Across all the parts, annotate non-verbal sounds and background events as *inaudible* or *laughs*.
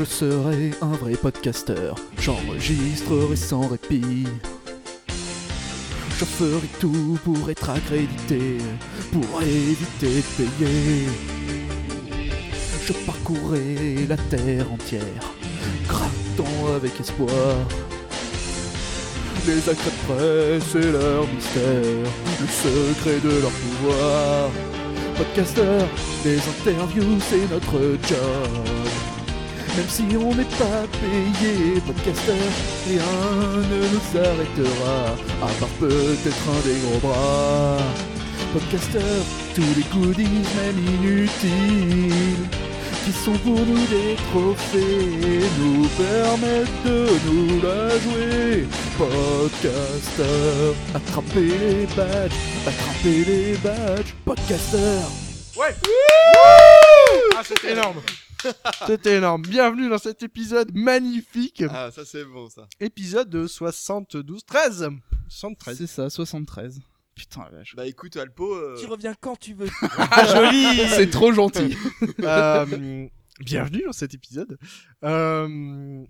Je serai un vrai podcasteur, j'enregistrerai sans répit. Je ferai tout pour être accrédité, pour éviter de payer. Je parcourrai la terre entière, grattant avec espoir. Les presse et leur mystère, le secret de leur pouvoir. Podcasteur, les interviews c'est notre job. Même si on n'est pas payé, podcasteur, rien ne nous arrêtera, à part peut-être un des gros bras. Podcasteur, tous les goodies même inutiles, qui sont pour nous des trophées, nous permettent de nous la jouer. Podcasteur, attrapez les badges, attrapez les badges, podcasteur. Ouais Ah, c'était énorme *laughs* C'était énorme. Bienvenue dans cet épisode magnifique. Ah, ça c'est bon ça. Épisode de 72, 13. 73. C'est ça, 73. Putain la vache. Bah écoute, Alpo. euh, Tu reviens quand tu veux. *laughs* Ah, joli *laughs* C'est trop gentil. Euh, Bienvenue dans cet épisode. Euh,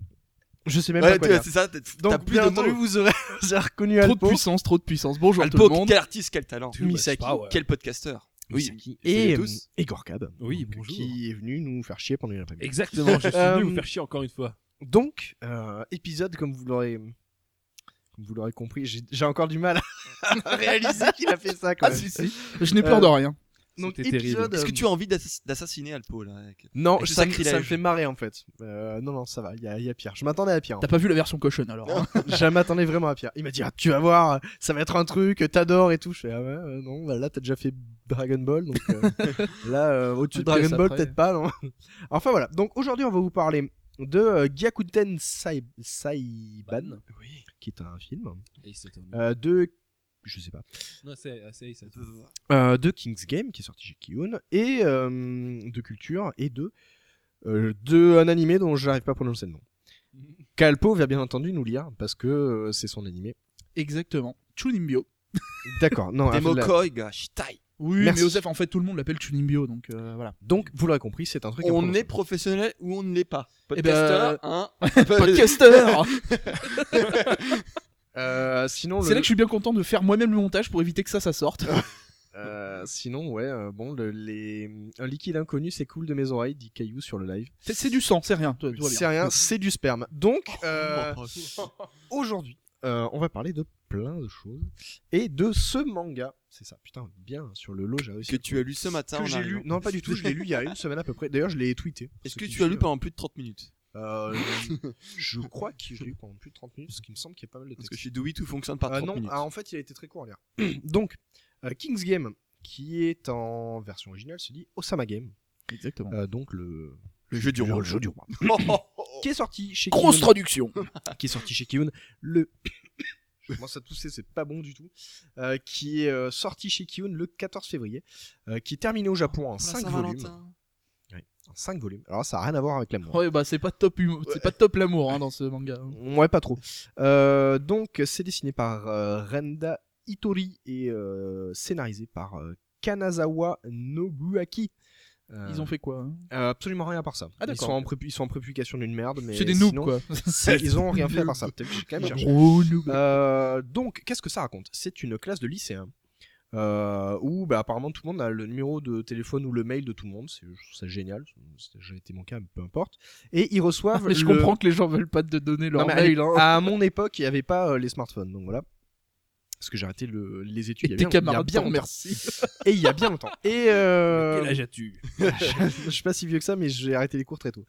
je sais même Ouais, pas quoi tu- dire. c'est ça, t'as t'as Donc, plus bien de entendu, mots. vous aurez, vous avez reconnu Trop de Alpo. puissance, trop de puissance. Bonjour tout Alpo, le monde. quel artiste, quel talent. Misaki. Quel podcasteur. Misaki. salut Et, et Gorkab. Oui, donc, bonjour. Qui est venu nous faire chier pendant une après-midi. Exactement, je suis Euh, venu vous faire chier encore une fois. Donc, euh, épisode comme vous l'aurez comme vous l'aurez compris, j'ai encore du mal *laughs* à réaliser qu'il a fait ça quand Ah même. si si. Je n'ai peur Euh, de rien. Donc C'était terrible. épisode Est-ce que euh, tu as envie d'ass- d'assassiner Alpo là avec- Non, avec ça, me- ça me sacrilège fait marrer en fait. Euh, non non, ça va, il y a, y a pire. Je m'attendais à pire. T'as pas vu la version cochonne alors hein *laughs* Je m'attendais vraiment à pire. Il m'a dit ah, tu vas voir, ça va être un truc, t'adores et tout. Je fais ah ouais, euh, non, bah là t'as déjà fait Dragon Ball, donc euh, *laughs* là euh, au-dessus de Dragon Ball peut-être pas, non. *laughs* enfin voilà. Donc aujourd'hui on va vous parler de euh, Gyakuten Sai- Saiban, Oui. qui est un film, Et un- euh, de je sais pas, Non, c'est c'est- c'est- euh, de King's Game qui est sorti chez Kiyun et euh, de Culture et de euh, de un animé dont j'arrive pas à prononcer le nom. *laughs* Calpo va bien entendu nous lire parce que euh, c'est son animé. Exactement. Chunimbio. *laughs* D'accord, non. Demo la- Koi ga shitai. Oui, Merci. mais Osef, en fait, tout le monde l'appelle Chunimbio, donc euh, voilà. Donc, vous l'aurez compris, c'est un truc. On est professionnel ou on ne l'est pas. Eh ben, hein *laughs* Podcasteur Euh, sinon, C'est le- là que je suis bien content de faire moi-même le montage pour éviter que ça, ça sorte. *laughs* euh, sinon, ouais, euh, bon, le- les... un liquide inconnu, c'est cool de mes oreilles, dit Caillou sur le live. C'est c'est du sang, c'est rien. C'est rien, c'est du sperme. Donc, *laughs* euh, aujourd'hui, euh, on va parler de plein de choses et de ce manga. C'est ça, putain, bien sur le lot, j'ai réussi. Que tu as lu ce matin que j'ai lu. Non, pas du tout. Je l'ai lu il y a une semaine à peu près. D'ailleurs, je l'ai tweeté. Est-ce que tu as lu pendant plus de 30 minutes Euh, *laughs* Je crois que je l'ai lu pendant plus de 30 minutes, parce qu'il me semble qu'il y a pas mal de Parce textes. que chez Dewey tout fonctionne par Euh, 30 non, minutes. ah, en fait, il a été très court à lire. *clears throat* Donc, euh, King's Game, qui est en version originale, se dit Osama Game. Exactement. Euh, donc le, Le jeu du roi. le jeu du roi. *laughs* Oh, oh, oh. qui est sorti chez Grosse Kiyun, traduction. *laughs* qui est sorti chez Kiyun le *coughs* je commence à tousser, c'est pas bon du tout. Euh, qui est euh, sorti chez Kiyun le 14 février, euh, qui est terminé au Japon en Pour la 5 Saint-Valentin. volumes. En 5 volumes. Alors ça a rien à voir avec l'amour. Ouais, bah c'est pas top, humo- c'est pas top l'amour hein, dans ce manga. Ouais, pas trop. Euh, donc, c'est dessiné par euh, Renda Itori et euh, scénarisé par Kanazawa Nobuaki. Ils ont fait quoi hein? euh, absolument rien à part ça. Ah, ils sont en pré- ils sont en prépublication d'une merde, mais C'est des noobs sinon, quoi. *laughs* ils ont rien fait à part ça. Peut-être que j'ai quand même noobs. Euh, donc, qu'est-ce que ça raconte? C'est une classe de lycéens euh, où bah, apparemment tout le monde a le numéro de téléphone ou le mail de tout le monde. C'est, je trouve ça génial. Ça a jamais été mon cas, mais peu importe. Et ils reçoivent. *laughs* Mais je le- comprends que les gens veulent pas te donner leur Non, mais à mail. hein. À mon époque, il n'y avait pas euh, les smartphones, donc voilà. Parce que j'ai arrêté le, les études Et il y a bien, il y a bien. *laughs* Et il y a bien longtemps. Et *laughs* euh, Quel âge as-tu je, *laughs* je suis pas si vieux que ça, mais j'ai arrêté les cours très tôt.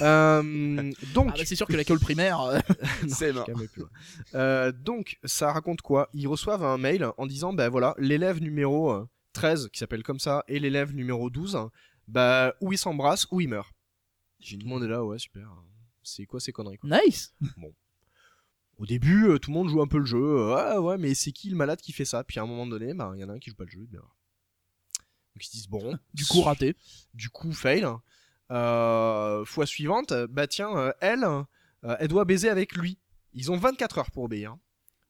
Euh, donc, Ah bah, c'est sûr que l'école primaire. euh, C'est mort. Euh, donc, ça raconte quoi? Ils reçoivent un mail en disant, ben voilà, l'élève numéro euh, 13, qui s'appelle comme ça, et l'élève numéro 12, bah, ou ils s'embrassent, ou ils meurent. Monde est là, ouais, super. C'est quoi ces conneries quoi? Nice. Au début, euh, tout le monde joue un peu le jeu. euh, ah ouais, mais c'est qui le malade qui fait ça? Puis à un moment donné, bah, il y en a un qui joue pas le jeu, meurt. Donc ils se disent, bon, *laughs* Du coup raté. du coup fail. Euh, fois suivante, bah tiens, euh, elle, euh, elle doit baiser avec lui. Ils ont 24 heures pour obéir.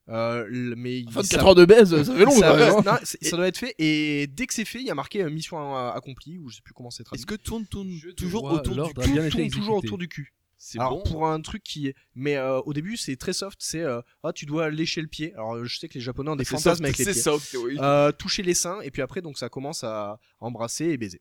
Euh, le- mais ils- 24 ça- heures de baise, ça fait long. ça, hein. non, ça doit être fait et dès que c'est fait, il y a marqué euh, mission euh, accomplie ou je sais plus comment c'est traduit. Est-ce que tourne, tourne toujours vois, autour du bien été tourne toujours autour du cul. C'est bon. pour un truc qui est, mais euh, au début c'est très soft, c'est euh, ah tu dois lécher le pied. Alors je sais que les Japonais ont des C'est fantasmes soft, avec les c'est pieds. soft, oui. Euh, toucher les seins et puis après donc ça commence à embrasser et baiser.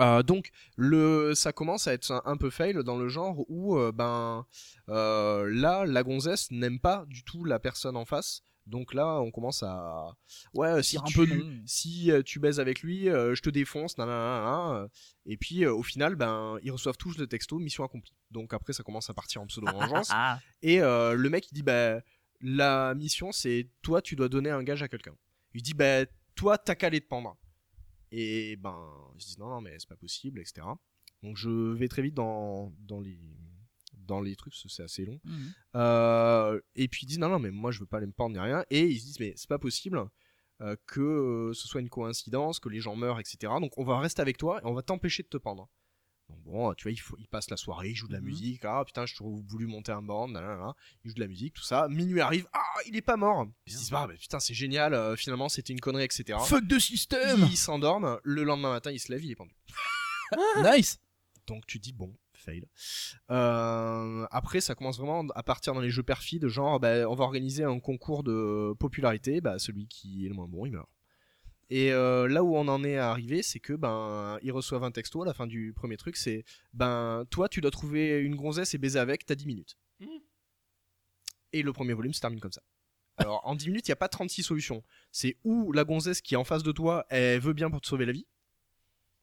Euh, donc le ça commence à être un, un peu fail dans le genre où euh, ben euh, là la gonzesse n'aime pas du tout la personne en face. Donc là on commence à ouais euh, si un tu, peu non. si euh, tu baises avec lui euh, je te défonce nanana, et puis euh, au final ben ils reçoivent tous le texto mission accomplie. Donc après ça commence à partir en pseudo vengeance *laughs* Ah, et euh, le mec il dit bah la mission c'est toi tu dois donner un gage à quelqu'un. Il dit bah toi t'as qu'à aller te pendre. Et ben je dis non non mais c'est pas possible etc. Donc je vais très vite dans dans les dans les trucs c'est assez long. Mhm. Euh, et puis ils disent non non mais moi je veux pas aller me pendre ni rien et ils se disent mais c'est pas possible euh, que euh, ce soit une coïncidence que les gens meurent etc. Donc on va rester avec toi et on va t'empêcher de te pendre. Donc bon, tu vois, il, faut, il passe la soirée, il joue de la Mhm. musique, ah putain, je voulu monter un band, nanana, il joue de la musique, tout ça. Minuit arrive, ah, il est pas mort. Ils se disent, bah, putain, c'est génial, euh, finalement c'était une connerie, etc. Fuck de système. Il s'endorme, le lendemain matin, il se lève, il est pendu. *laughs* Nice. Donc tu dis, bon, fail. Euh, après, ça commence vraiment à partir dans les jeux perfides, genre, bah, on va organiser un concours de popularité, bah, celui qui est le moins bon, il meurt. Et euh, là où on en est arrivé, c'est que ben ils reçoivent un texto à la fin du premier truc, c'est ben toi tu dois trouver une gonzesse et baiser avec, t'as 10 minutes. Mhm. Et le premier volume se termine comme ça. Alors en 10 minutes, il n'y a pas 36 solutions. C'est où la gonzesse qui est en face de toi, elle veut bien pour te sauver la vie.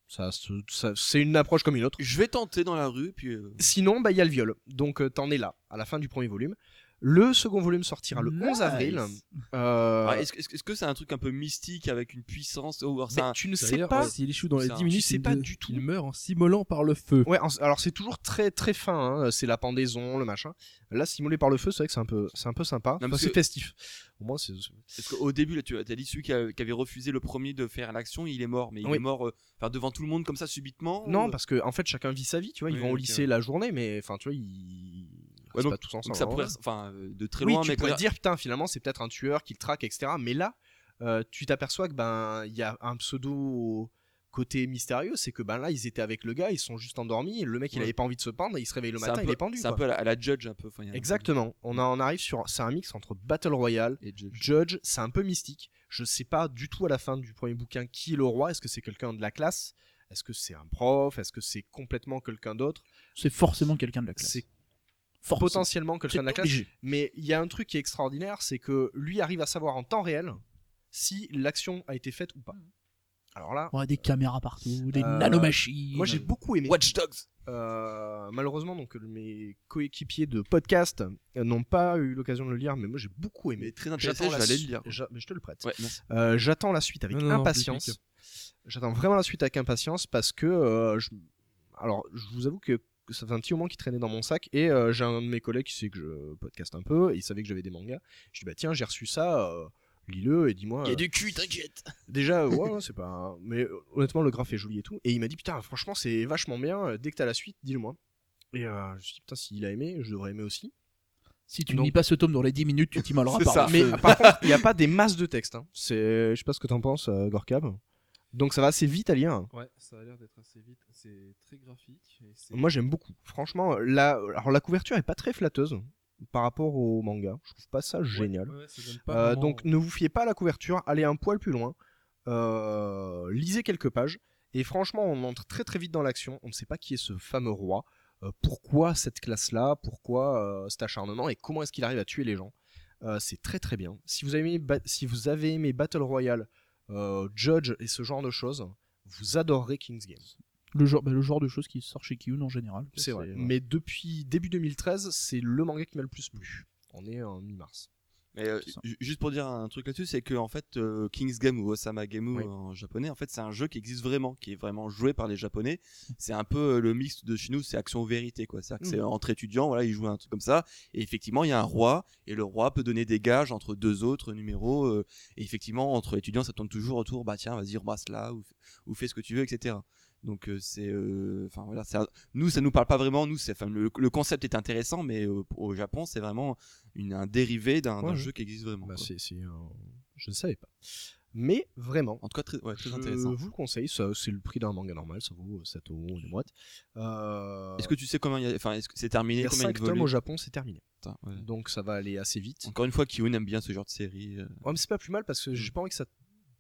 Ça, se- ça- c'est une approche comme une autre. Je vais tenter dans la rue, puis. euh, Sinon, bah il y a le viol. Donc euh, t'en es là, à la fin du premier volume. Le second volume sortira le 11 avril. Nice. Euh, ah, Est-ce que- c'est un truc un peu mystique avec une puissance mais un- tu ne sais pas. euh, S'il échoue dans les c'est un- 10 minutes, tu sais pas de- du tout. Il meurt en s'immolant par le feu. Ouais, en- alors c'est toujours très très fin. hein. C'est la pendaison, le machin. Là, simulé par le feu, c'est vrai que c'est un peu, c'est un peu sympa. Enfin, c'est que- festif. Au moins, c'est. Parce qu'au début, là, tu as dit celui qui, a- qui avait refusé le premier de faire l'action, il est mort. Mais il Oui. est mort euh, enfin, devant tout le monde comme ça subitement Non, ou- parce que en fait, chacun vit sa vie. Tu vois, ils Oui, vont au lycée la journée, mais enfin, tu vois, ils. Ouais, restent donc- pas tous ensemble. Donc ça hein. pourrait, enfin, euh, de très oui, loin, tu mais pourrais dire putain, finalement, c'est peut-être un tueur qui le traque, etc. Mais là, euh, tu t'aperçois que ben, il y a un pseudo côté mystérieux, c'est que ben là, ils étaient avec le gars, ils sont juste endormis. et Le mec, il Ouais. avait pas envie de se pendre, il se réveille le matin, un il peu- est pendu. C'est un peu à la, à la Judge, un peu. enfin, il y a un peu- Exactement. On, en arrive sur, c'est un mix entre Battle Royale, Et Judge. Judge, c'est un peu mystique. Je sais pas du tout à la fin du premier bouquin qui est le roi. Est-ce que c'est quelqu'un de la classe? Est-ce que c'est un prof? Est-ce que c'est complètement quelqu'un d'autre? C'est forcément quelqu'un de la classe. Potentiellement C'est quelqu'un de la classe. obligé. Mais il y a un truc qui est extraordinaire, c'est que lui arrive à savoir en temps réel si l'action a été faite ou pas. Alors là, Ouais, des caméras partout, des Euh, nanomachines. moi j'ai beaucoup aimé. Watch Dogs. Euh, malheureusement, donc mes coéquipiers de podcast n'ont pas eu l'occasion de le lire, mais moi j'ai beaucoup aimé. Très intéressant, J'attends je la vais aller le lire. mais je te le prête. Ouais. Euh, J'attends la suite avec Non, non, non, impatience. J'attends vraiment la suite avec impatience parce que euh, je... alors je vous avoue que ça fait un petit moment qu'il traînait dans mon sac et euh, j'ai un de mes collègues qui sait que je podcast un peu et il savait que j'avais des mangas. Je dis bah tiens j'ai reçu ça, euh, lis-le et dis-moi. euh, du cul, t'inquiète. Déjà *laughs* ouais, ouais, c'est pas mais honnêtement le graphe est joli et tout et il m'a dit putain franchement c'est vachement bien dès que t'as la suite dis-le moi. Et euh, je me suis dit putain s'il a aimé je devrais aimer aussi. Si tu ne lis pas ce tome dans les 10 minutes, tu t'immoleras *laughs* par ça. le Mais *laughs* par contre il n'y a pas des masses de texte. Hein. C'est je sais pas ce que t'en penses euh, Gorkab. Donc ça va assez vite à lire. Ouais, ça a l'air d'être assez vite. C'est très graphique. et Moi j'aime beaucoup. Franchement, la, alors la couverture est pas très flatteuse par rapport au manga. Je trouve pas ça génial. ouais, ouais, ça pas Euh, donc ne vous fiez pas à la couverture, allez un poil plus loin, Euh, lisez quelques pages et franchement on entre très très vite dans l'action. On ne sait pas qui est ce fameux roi, euh, pourquoi cette classe-là, pourquoi cet acharnement? Et comment est-ce qu'il arrive à tuer les gens? C'est très très bien. Si vous avez aimé, Ba- si vous avez aimé Battle Royale, Judge et ce genre de choses, vous adorerez King's Game. Le genre, bah, le genre de choses qui sort chez Kiyun en général. C'est vrai. ouais. Mais depuis début 2013, c'est le manga qui m'a le plus plu. On est en mi-mars. Mais euh, juste pour dire un truc là-dessus, c'est que en fait, euh, King's Game ou Osama Game Oui. en japonais, en fait, c'est un jeu qui existe vraiment, qui est vraiment joué par les japonais. C'est un peu euh, le mix de chez nous, c'est action vérité, quoi. C'est Mhm. entre étudiants, voilà, ils jouent un truc comme ça. Et effectivement, il y a un roi, et le roi peut donner des gages entre deux autres numéros. euh, et effectivement, entre étudiants, ça tourne toujours autour, bah tiens, vas-y, remasse là, ou, ou fais ce que tu veux, etc. Donc euh, c'est, euh, enfin voilà, un- nous ça nous parle pas vraiment. Nous, c'est, le, le concept est intéressant, mais euh, au Japon, c'est vraiment une, un dérivé d'un, Ouais, jeu qui existe vraiment. Bah, je ne savais pas. Mais vraiment, En tout cas, très, ouais, très je intéressant. vous le conseille. Ça, c'est le prix d'un manga normal. Ça vaut 7 euros une boîte. Euh, Est-ce que tu sais combien il y a, enfin, est-ce que c'est terminé il y a combien 5 de tomes au Japon, c'est terminé. Ouais. Donc ça va aller assez vite. Encore une fois, Kiyun aime bien ce genre de série. euh. Ouais, mais c'est pas plus mal parce que j'ai pas envie que ça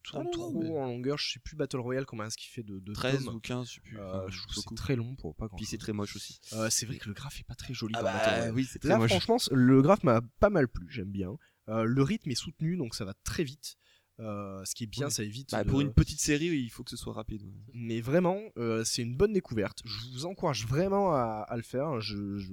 tourne Ah trop mais- en longueur. Je sais plus Battle Royale combien est-ce qu'il fait de, de 13 tomes. ou 15, je sais plus. Euh, je trouve c'est très long pour pas grand Puis c'est très moche aussi. c'est vrai que le graphe est pas très joli Ah dans bah, Battle Royale. oui, c'est très Là, moche. franchement, le graphe m'a pas mal plu. J'aime bien. Euh, le rythme est soutenu, donc ça va très vite. Euh, ce qui est bien, Ouais. ça évite. Bah, de- Pour une petite série, il faut que ce soit rapide. ouais. Mais vraiment, euh, c'est une bonne découverte. Je vous encourage vraiment à, à le faire. Je, je-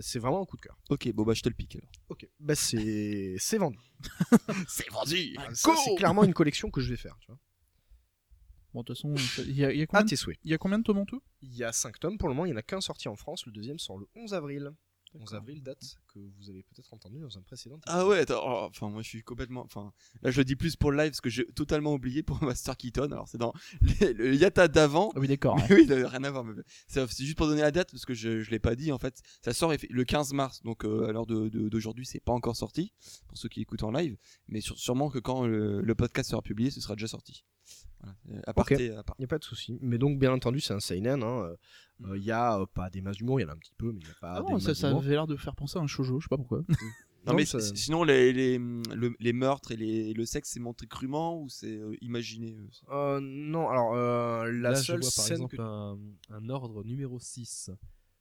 c'est vraiment un coup de cœur. Ok, bon bah je te le pique alors. Ok, bah c'est *laughs* c'est vendu. *laughs* C'est vendu Ça, c'est clairement une collection que je vais faire. Tu vois. Bon, de toute façon, il y a, y a combien, tes souhaits. il y a combien de tomes en tout? Il y a 5 tomes pour le moment, il n'y en a qu'un sorti en France, le deuxième sort le 11 avril. 11 avril, date que vous avez peut-être entendu dans un précédent. Ah ouais, attends, oh, enfin moi je suis complètement, enfin là je le dis plus pour le live parce que j'ai totalement oublié pour *laughs* Master Keaton. Alors c'est dans les- le Yata d'avant. Ah oui, d'accord. *laughs* Oui, rien à voir. C'est juste pour donner la date parce que je, je l'ai pas dit en fait. Ça sort le 15 mars, donc euh, à l'heure de- de- d'aujourd'hui, c'est pas encore sorti pour ceux qui écoutent en live, mais sur- sûrement que quand le, le podcast sera publié, ce sera déjà sorti. Voilà. Euh, à part. Il n'y a pas de souci. Mais donc, bien entendu, c'est un seinen. hein. Euh, euh, Il y a euh, pas des masses d'humour, il y en a un petit peu, mais il n'y a pas Ah des non, ça, masses ça d'humour. avait l'air de faire penser à un shoujo, je sais pas pourquoi. *laughs* Non, Non, mais ça- c- sinon les, les, le- les meurtres et les, le sexe c'est montré crûment ou c'est euh, imaginé euh, ça Euh, non, alors euh, la Là, seule je vois par scène exemple que... un, un ordre numéro 6.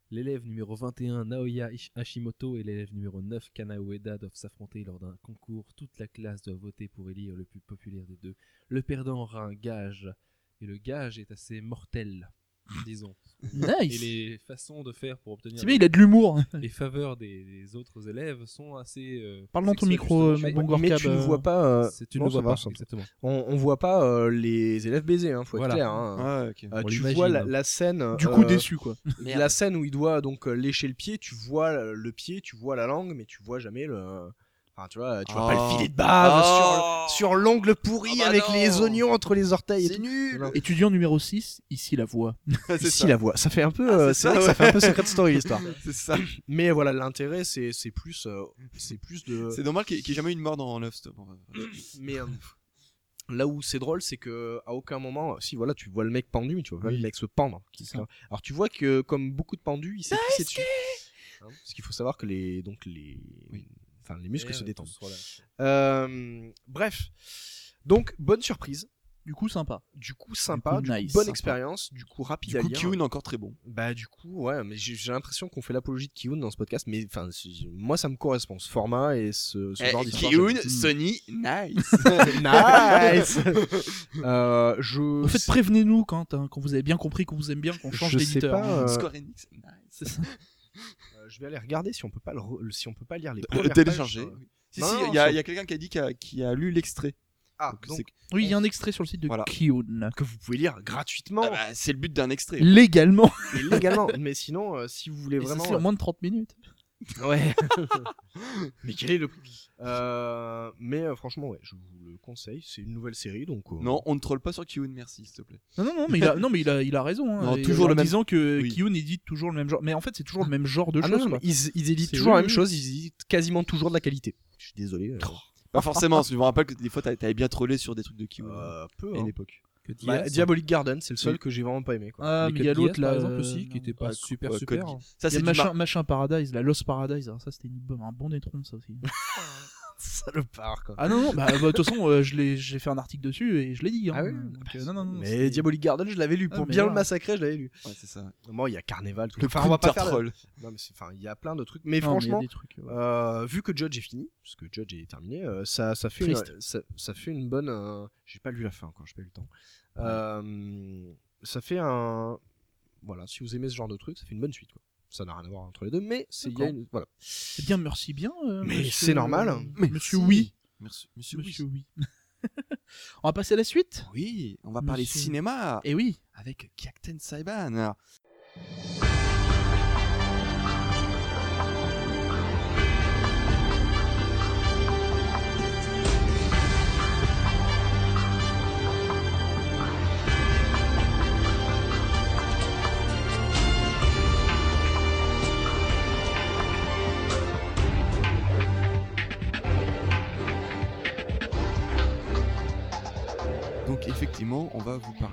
L'élève numéro 21, Naoya Ish- Hashimoto, et l'élève numéro 9, Kana Ueda, doivent s'affronter lors d'un concours. Toute la classe doit voter pour élire le plus populaire des deux. Le perdant aura un gage, et le gage est assez mortel, disons. Et Nice les façons de faire pour obtenir C'est bien, il a de l'humour. les faveurs des, des autres élèves sont assez. euh, Parle dans ton micro, mais, bon mais Gorkab, tu ne euh, vois pas... euh, C'est- tu non, ne vois pas, va. exactement. On, on voit pas euh, les élèves baiser, hein, faut Voilà. être clair. hein. Ah. Euh, tu vois la, la scène... Du coup, euh, déçu, quoi. *laughs* La scène où il doit donc lécher le pied, tu vois le- le pied, tu vois la langue, mais tu vois jamais le... Enfin, tu vois, tu vois pas Oh. le filet de bave Oh. sur, sur l'ongle pourri Ah bah avec non. les oignons entre les orteils C'est nul Non. Étudiant numéro 6, ici la voix. *laughs* Ici ça. la voix, ça fait un peu, Ah, euh, c'est ça, vrai que ça fait un peu Secret Story *laughs* l'histoire. C'est ça. Mais voilà, l'intérêt c'est c'est plus, euh, c'est plus de. C'est normal qu'il n'y ait jamais eu une mort dans Love Stop. *clears throat* Mais euh, là où c'est drôle, c'est que à aucun moment, si voilà, tu vois le mec pendu, mais tu vois pas Oui. le mec se pendre. C'est ça. Alors tu vois que comme beaucoup de pendus, il s'est pissé dessus. Hein, parce qu'il faut savoir que les donc les, Oui. Enfin les muscles Et, se détendent. Euh, bref, donc bonne surprise. Du coup, sympa. Du coup sympa, coup, du coup, nice, bonne sympa. expérience, du coup rapide Du à coup, lire. Encore très bon. Bah du coup ouais mais j'ai l'impression qu'on fait l'apologie de Kiyun dans ce podcast mais enfin moi ça me correspond ce format et ce, ce genre d'histoire. J'aime. Sony, nice. *laughs* *laughs* nice. euh, je En fait, prévenez-nous quand, hein, quand vous avez bien compris qu'on vous aime bien, qu'on change Je sais d'éditeur. pas, euh, Square Enix, nice. *laughs* C'est euh, je vais aller regarder si on peut pas le, si on peut pas lire les premières télécharger. pages, euh. Si, Non, si, il y, a- sur- il y a quelqu'un qui a dit qu'il a, qui a lu l'extrait. Ah Donc, donc c'est- Oui, il y a un extrait sur le site de Voilà. Que vous pouvez lire gratuitement Ah bah, c'est le but d'un extrait. Légalement. légalement mais sinon euh, si vous voulez Et ça vraiment fait en moins de 30 minutes. Ouais *laughs* mais quel est le euh, mais euh, franchement ouais je vous le conseille c'est une nouvelle série donc euh, Non, on ne troll pas sur Kyun, merci, s'il te plaît. Non, non, non, mais il a, non, mais il a, il a raison. Hein. Non, Et toujours en le même- disant que Oui. Kiyun édite toujours le même genre. Mais en fait, c'est toujours le même genre de Ah non, choses. non, quoi. mais ils, ils éditent C'est- toujours oui, la même oui. chose, ils éditent quasiment toujours de la qualité. Je suis désolé. euh, Pas forcément, parce que je me rappelle que des fois t'a- t'avais bien trollé sur des trucs de Kyun euh, peu. à hein. une époque. Que Bah, Diabolic Garden, c'est le seul Oui. que j'ai vraiment pas aimé. Quoi. Ah, mais il y a l'autre là. par exemple euh, aussi, qui était pas super super. Code hein. Ça, c'est machin, mar- machin Paradise, la Lost Paradise. alors ça, c'était un bon étron, ça aussi. *laughs* Salopard, quoi. Ah non, non, bah bah, de toute façon, euh, je l'ai- j'ai fait un article dessus et je l'ai dit. hein. Ah oui Donc, euh, non, non, non. Mais Diabolic Garden, je l'avais lu. Ah, Pour mais bien le voilà. massacrer, je l'avais lu. Ouais, c'est ça. Moi, il y a Carnival. Tout Le enfin, on va pas counter faire. le- troll. Non, mais c'est- enfin, il y a plein de trucs. Mais Non, mais il y a franchement, des trucs, ouais. euh, vu que Judge est fini, parce que Judge est terminé, euh, ça, ça fait, une, Triste. ça, ça fait une bonne. euh, J'ai pas lu la fin encore, j'ai pas eu le temps. Euh, ça fait un. Voilà, si vous aimez ce genre de truc, ça fait une bonne suite. Quoi. Ça n'a rien à voir entre les deux, mais c'est il y a D'accord. une- voilà. Eh bien, merci bien. euh, Mais monsieur- c'est normal. Mais Monsieur si. Oui. Merci, monsieur, Monsieur Oui. *laughs* On va passer à la suite? Oui. On va parler Monsieur- cinéma Eh oui. avec Captain Saiban.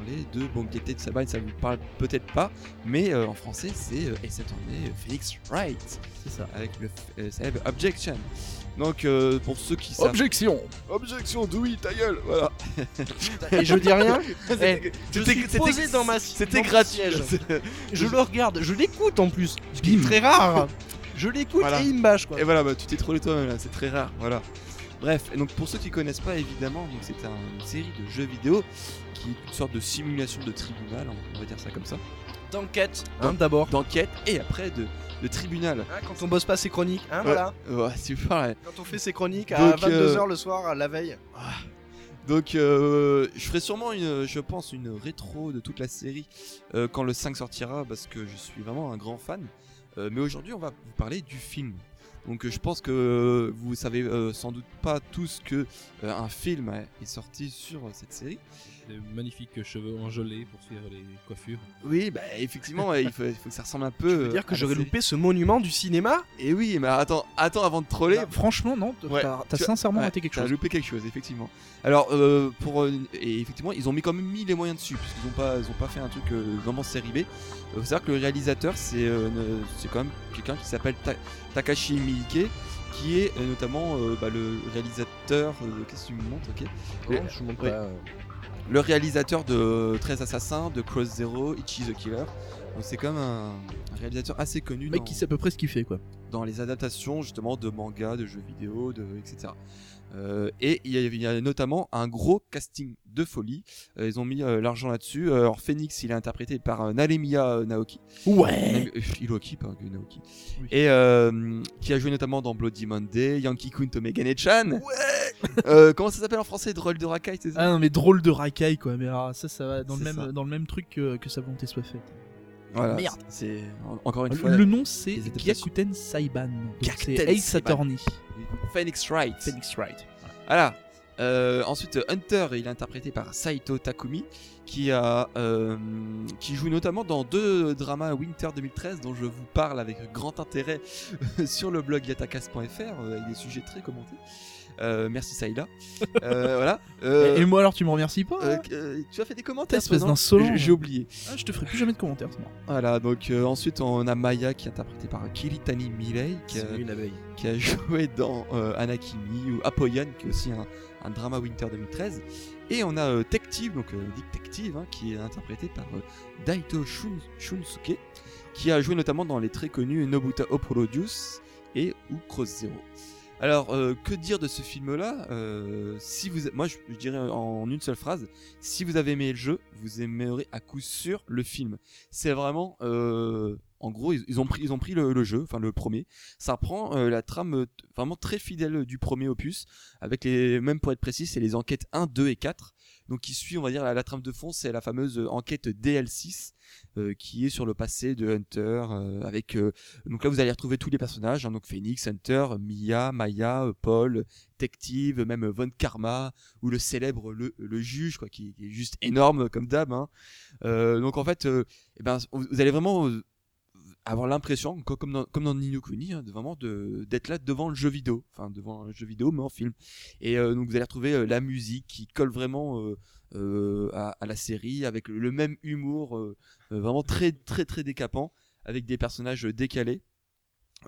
Parler de bon Captain Saiban, ça vous parle peut-être pas, mais euh, en français c'est euh, Ace Attorney euh, Phoenix Wright C'est ça. avec le euh, célèbre Objection. Donc euh, pour ceux qui savent Objection. Objection, Dewey, ta gueule, voilà. *laughs* Et je dis rien. *laughs* C'était- Eh, je c'était- suis c'était- posé dans ma C'était dans mon gratuit. *laughs* Je le regarde, je l'écoute en plus. Ce qui est très rare. Je l'écoute Voilà. et il me bâche quoi. Et voilà, bah, tu t'es trollé toi-même là, c'est très rare, voilà. Bref, et donc pour ceux qui connaissent pas évidemment, donc c'est un- une série de jeux vidéo qui est une sorte de simulation de tribunal, on- on va dire ça comme ça, D'enquête, hein, d'abord. d'enquête et après de, de tribunal. Hein, quand on bosse pas ses chroniques, hein, Ouais. voilà. Ouais, super. ouais. Quand on fait ses chroniques à Donc, 22h euh, le soir, à la veille. Donc euh, je ferai sûrement une, je pense une rétro de toute la série euh, quand le 5 sortira parce que je suis vraiment un grand fan. Euh, mais aujourd'hui on va vous parler du film. Donc euh, je pense que vous savez euh, sans doute pas tous que euh, un film est sorti sur cette série. Magnifiques cheveux engelés pour suivre les coiffures. Oui, bah effectivement il, faut, il faut que ça ressemble un *laughs* peu. Je veux euh, dire que à la j'aurais loupé ce monument du cinéma. Et oui, mais attends, attends avant de troller. Bah, franchement, non. t'as- Ouais, T'as t'as tu as- sincèrement Ouais, raté quelque t'as chose. loupé quelque chose, effectivement. Alors, euh, pour euh, et effectivement, ils ont mis quand même mis les moyens dessus, puisqu'ils ont pas, ils ont pas fait un truc euh, vraiment série B. Euh, faut savoir que le réalisateur, c'est euh, quand même quelqu'un qui s'appelle Ta- Takashi Miike, qui est euh, notamment euh, bah, le réalisateur. euh, Qu'est-ce que tu me montres, ok? Je vous montre Ouais. Euh. Le réalisateur de 13 Assassins, de Cross Zero, Ichi the Killer. Donc c'est quand même un, un réalisateur assez connu dans, qui sait à peu près ce qu'il fait, quoi. dans les adaptations justement de mangas, de jeux vidéo, de, etc. Euh, et il y, a, il y a notamment un gros casting de folie. Euh, ils ont mis euh, l'argent là-dessus. Euh, Alors Phoenix, il est interprété par Naremiya Naoki. Ouais. *laughs* Hiroki, pas Naoki. Oui. Et qui a joué notamment dans Bloody Monday, Yankee Kun Tomegane-chan. Ouais Comment ça s'appelle en français Drôle de racaille, c'est ça? Ah non, mais drôle de racaille, quoi. Mais alors, ça, ça va dans le même, ça. dans le même truc que, que sa volonté soit faite. Voilà, merde. C'est en- encore une fois Le nom, c'est. Gyakuten Saiban. C'est Ace Saiban. Attorney. Phoenix Wright. Phoenix Wright. Voilà. Euh, ensuite, Hunter, il est interprété par Saito Takumi, qui, a, euh, qui joue notamment dans deux dramas Winter 2013, dont je vous parle avec grand intérêt *laughs* sur le blog yatakas.fr, euh, avec des sujets très commentés. Euh, merci Saïla. Euh, *laughs* voilà. Euh, Et, et moi, alors, tu me remercies pas hein tu as fait des commentaires, Espèce d'insolent. J'ai- J'ai oublié. Ah, Je te ferai plus jamais de commentaires. Voilà, donc ensuite on a Maya qui est interprétée par Kiritani Milei, qui qui a *laughs* joué dans Anakimi ou Apoyan, qui est aussi un, un drama Winter 2013. Et on a euh, Tective, donc euh, Detective, hein, qui est interprété par euh, Daito Shun- Shunsuke, qui a joué notamment dans les très connus Nobuta Oprodius et ou Cross Zero. Alors, euh, que dire de ce film-là Euh, Si vous, moi, je, dirais en une seule phrase, si vous avez aimé le jeu, vous aimerez à coup sûr le film. C'est vraiment, euh, en gros, ils, ont pris, ils ont pris le, jeu, enfin le premier. Ça reprend euh, la trame vraiment très fidèle du premier opus, avec les, même pour être précis, c'est les enquêtes 1, 2 et 4. Donc, qui suit, on va dire, la, la trame de fond, c'est la fameuse euh, enquête DL6, euh, qui est sur le passé de Hunter, euh, avec euh, donc là, vous allez retrouver tous les personnages, hein, donc Phoenix, Hunter, Mia, Maya, euh, Paul, Detective, même euh, Von Karma, ou le célèbre le, le juge, quoi, qui, qui est juste énorme comme d'hab. hein. Donc en fait, eh ben, vous allez vraiment avoir l'impression, co- comme dans, comme dans Ni no Kuni, hein, de vraiment d'être là devant le jeu vidéo, enfin devant un jeu vidéo mais en film. Et euh, donc vous allez retrouver euh, la musique qui colle vraiment euh, à, la série, avec le, même humour, vraiment très très très décapant, avec des personnages décalés.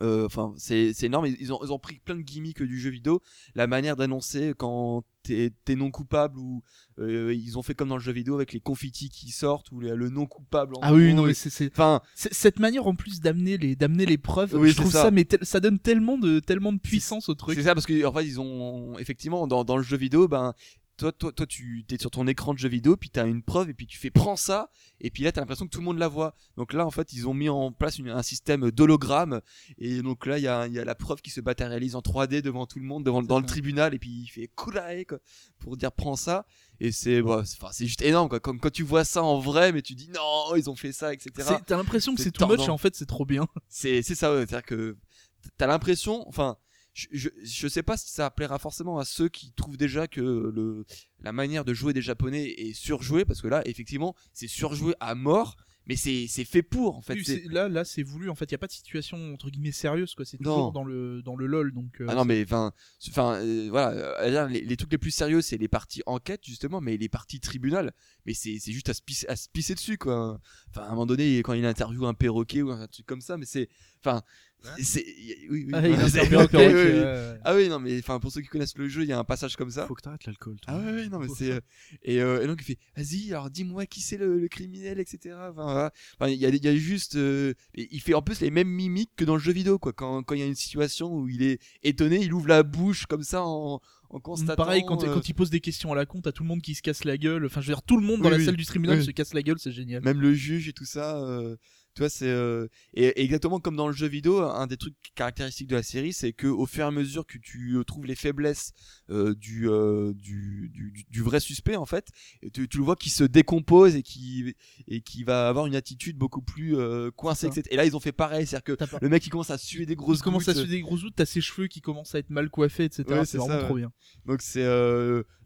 Euh, Enfin, c'est c'est énorme. Ils ont, ils ont pris plein de gimmicks du jeu vidéo. La manière d'annoncer quand t'es non coupable ou euh, ils ont fait comme dans le jeu vidéo avec les confettis qui sortent ou le, le non coupable. en Ah oui, non, mais c'est c'est- Enfin, cette manière en plus d'amener les d'amener les preuves. Oui, je trouve ça. ça, mais ça donne tellement de tellement de puissance au truc. C'est ça parce que en fait ils ont effectivement dans, dans le jeu vidéo ben toi toi toi tu es sur ton écran de jeu vidéo puis tu as une preuve et puis tu fais prends ça et puis là tu as l'impression que tout le monde la voit. Donc là en fait ils ont mis en place une- un système d'hologramme et donc là il y a, il y a la preuve qui se matérialise en 3D devant tout le monde devant dans le tribunal et puis il fait quoi pour dire prends ça et c'est bah, c'est- juste énorme quoi comme quand tu vois ça en vrai mais tu dis non ils ont fait ça etc. T'as l'impression que C'est too much et en fait c'est trop bien. C'est c'est ça, ouais. c'est-à-dire que t'as l'impression, enfin, je, je sais pas si ça plaira forcément à ceux qui trouvent déjà que le, la manière de jouer des japonais est surjouée, parce que là, effectivement, c'est surjoué à mort, mais c'est fait pour, en fait. Oui, là là c'est voulu en fait, il y a pas de situation entre guillemets sérieuse quoi, c'est toujours dans le dans le lol donc euh, Ah non mais enfin enfin euh, voilà euh, les, les trucs les plus sérieux c'est les parties enquête justement mais les parties tribunal mais c'est c'est juste à se pisser à se pisser dessus quoi enfin à un moment donné quand il interviewe un perroquet ou un truc comme ça mais c'est enfin oui, oui, Ah, *laughs* oui, oui, oui. Ah oui, non, mais enfin pour ceux qui connaissent le jeu, il y a un passage comme ça. Faut que t'arrêtes l'alcool. toi. Ah ouais, ouais, non, mais c'est. euh, Et, euh, et donc il fait Vas-y, alors dis-moi qui c'est le, le criminel, etc. Enfin, voilà. Enfin, il y, a, il y a juste. euh, il fait en plus les mêmes mimiques que dans le jeu vidéo, quoi. Quand quand il y a une situation où il est étonné, il ouvre la bouche comme ça en, en constatant. Pareil quand, euh, quand il pose des questions à la con, t'as tout le monde qui se casse la gueule. Enfin je veux dire tout le monde dans Oui, la oui. salle du tribunal Oui. se casse la gueule, c'est génial. même le juge et tout ça. Tu vois, c'est euh, et, et exactement comme dans le jeu vidéo, un des trucs caractéristiques de la série, c'est que au fur et à mesure que tu euh, trouves les faiblesses euh, du, euh, du, du vrai suspect en fait, tu, tu le vois qui se décompose et qui et qui va avoir une attitude beaucoup plus coincée. Etc. Et là, ils ont fait pareil, c'est-à-dire que le mec il commence à suer des grosses Il commence à gouttes. suer des gros outils, t'as ses cheveux qui commencent à être mal coiffés, etc. Ouais, c'est vraiment ça, trop ouais. bien. Donc c'est.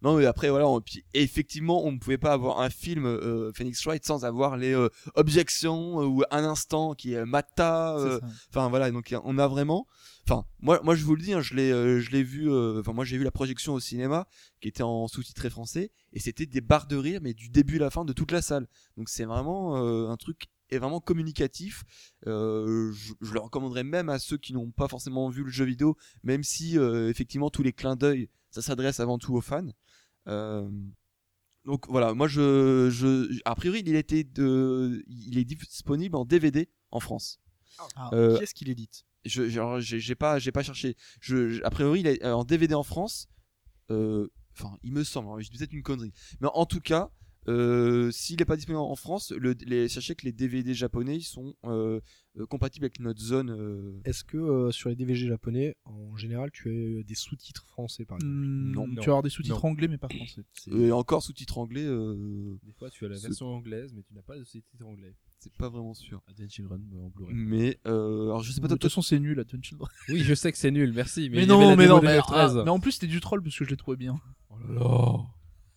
Non mais après voilà on... puis, effectivement on ne pouvait pas avoir un film euh, Phoenix Wright sans avoir les euh, objections euh, ou un instant qui est Mata euh, enfin voilà donc on a vraiment enfin moi moi je vous le dis hein, je l'ai euh, je l'ai vu euh, enfin moi j'ai vu la projection au cinéma qui était en sous-titré français et c'était des barres de rire mais du début à la fin de toute la salle. Donc c'est vraiment euh, un truc est vraiment communicatif. Euh, je, je le recommanderais même à ceux qui n'ont pas forcément vu le jeu vidéo même si euh, effectivement tous les clins d'œil ça s'adresse avant tout aux fans donc voilà moi je, je a priori il était de il est disponible en DVD en France. Ah, Euh, Qui est-ce qui l'édite je j'ai j'ai pas j'ai pas cherché. Je, je- a priori il est euh, en DVD en France. Euh, enfin il me semble hein, peut-être une connerie. Mais en tout cas euh, s'il n'est pas disponible en France le, les, sachez que les DVD japonais ils sont euh, euh, compatibles avec notre zone euh, Est-ce que euh, sur les DVG japonais, en général, tu as euh, des sous-titres français par exemple Hmm, Non. tu vas avoir des sous-titres anglais mais pas français. Et encore sous-titres anglais euh, Des fois, tu as la version anglaise, mais tu n'as pas de sous-titres anglais. c'est pas vraiment sûr Advent Children en Blu-ray. mais euh, alors je sais pas De toi, toute façon c'est nul Advent Children. Oui, je sais que c'est nul, merci. *laughs* Mais, Mais, il y avait non, la mais démo non, de mais, 9-13. ah, mais en plus c'était du troll parce que je l'ai trouvé bien. Oh là là.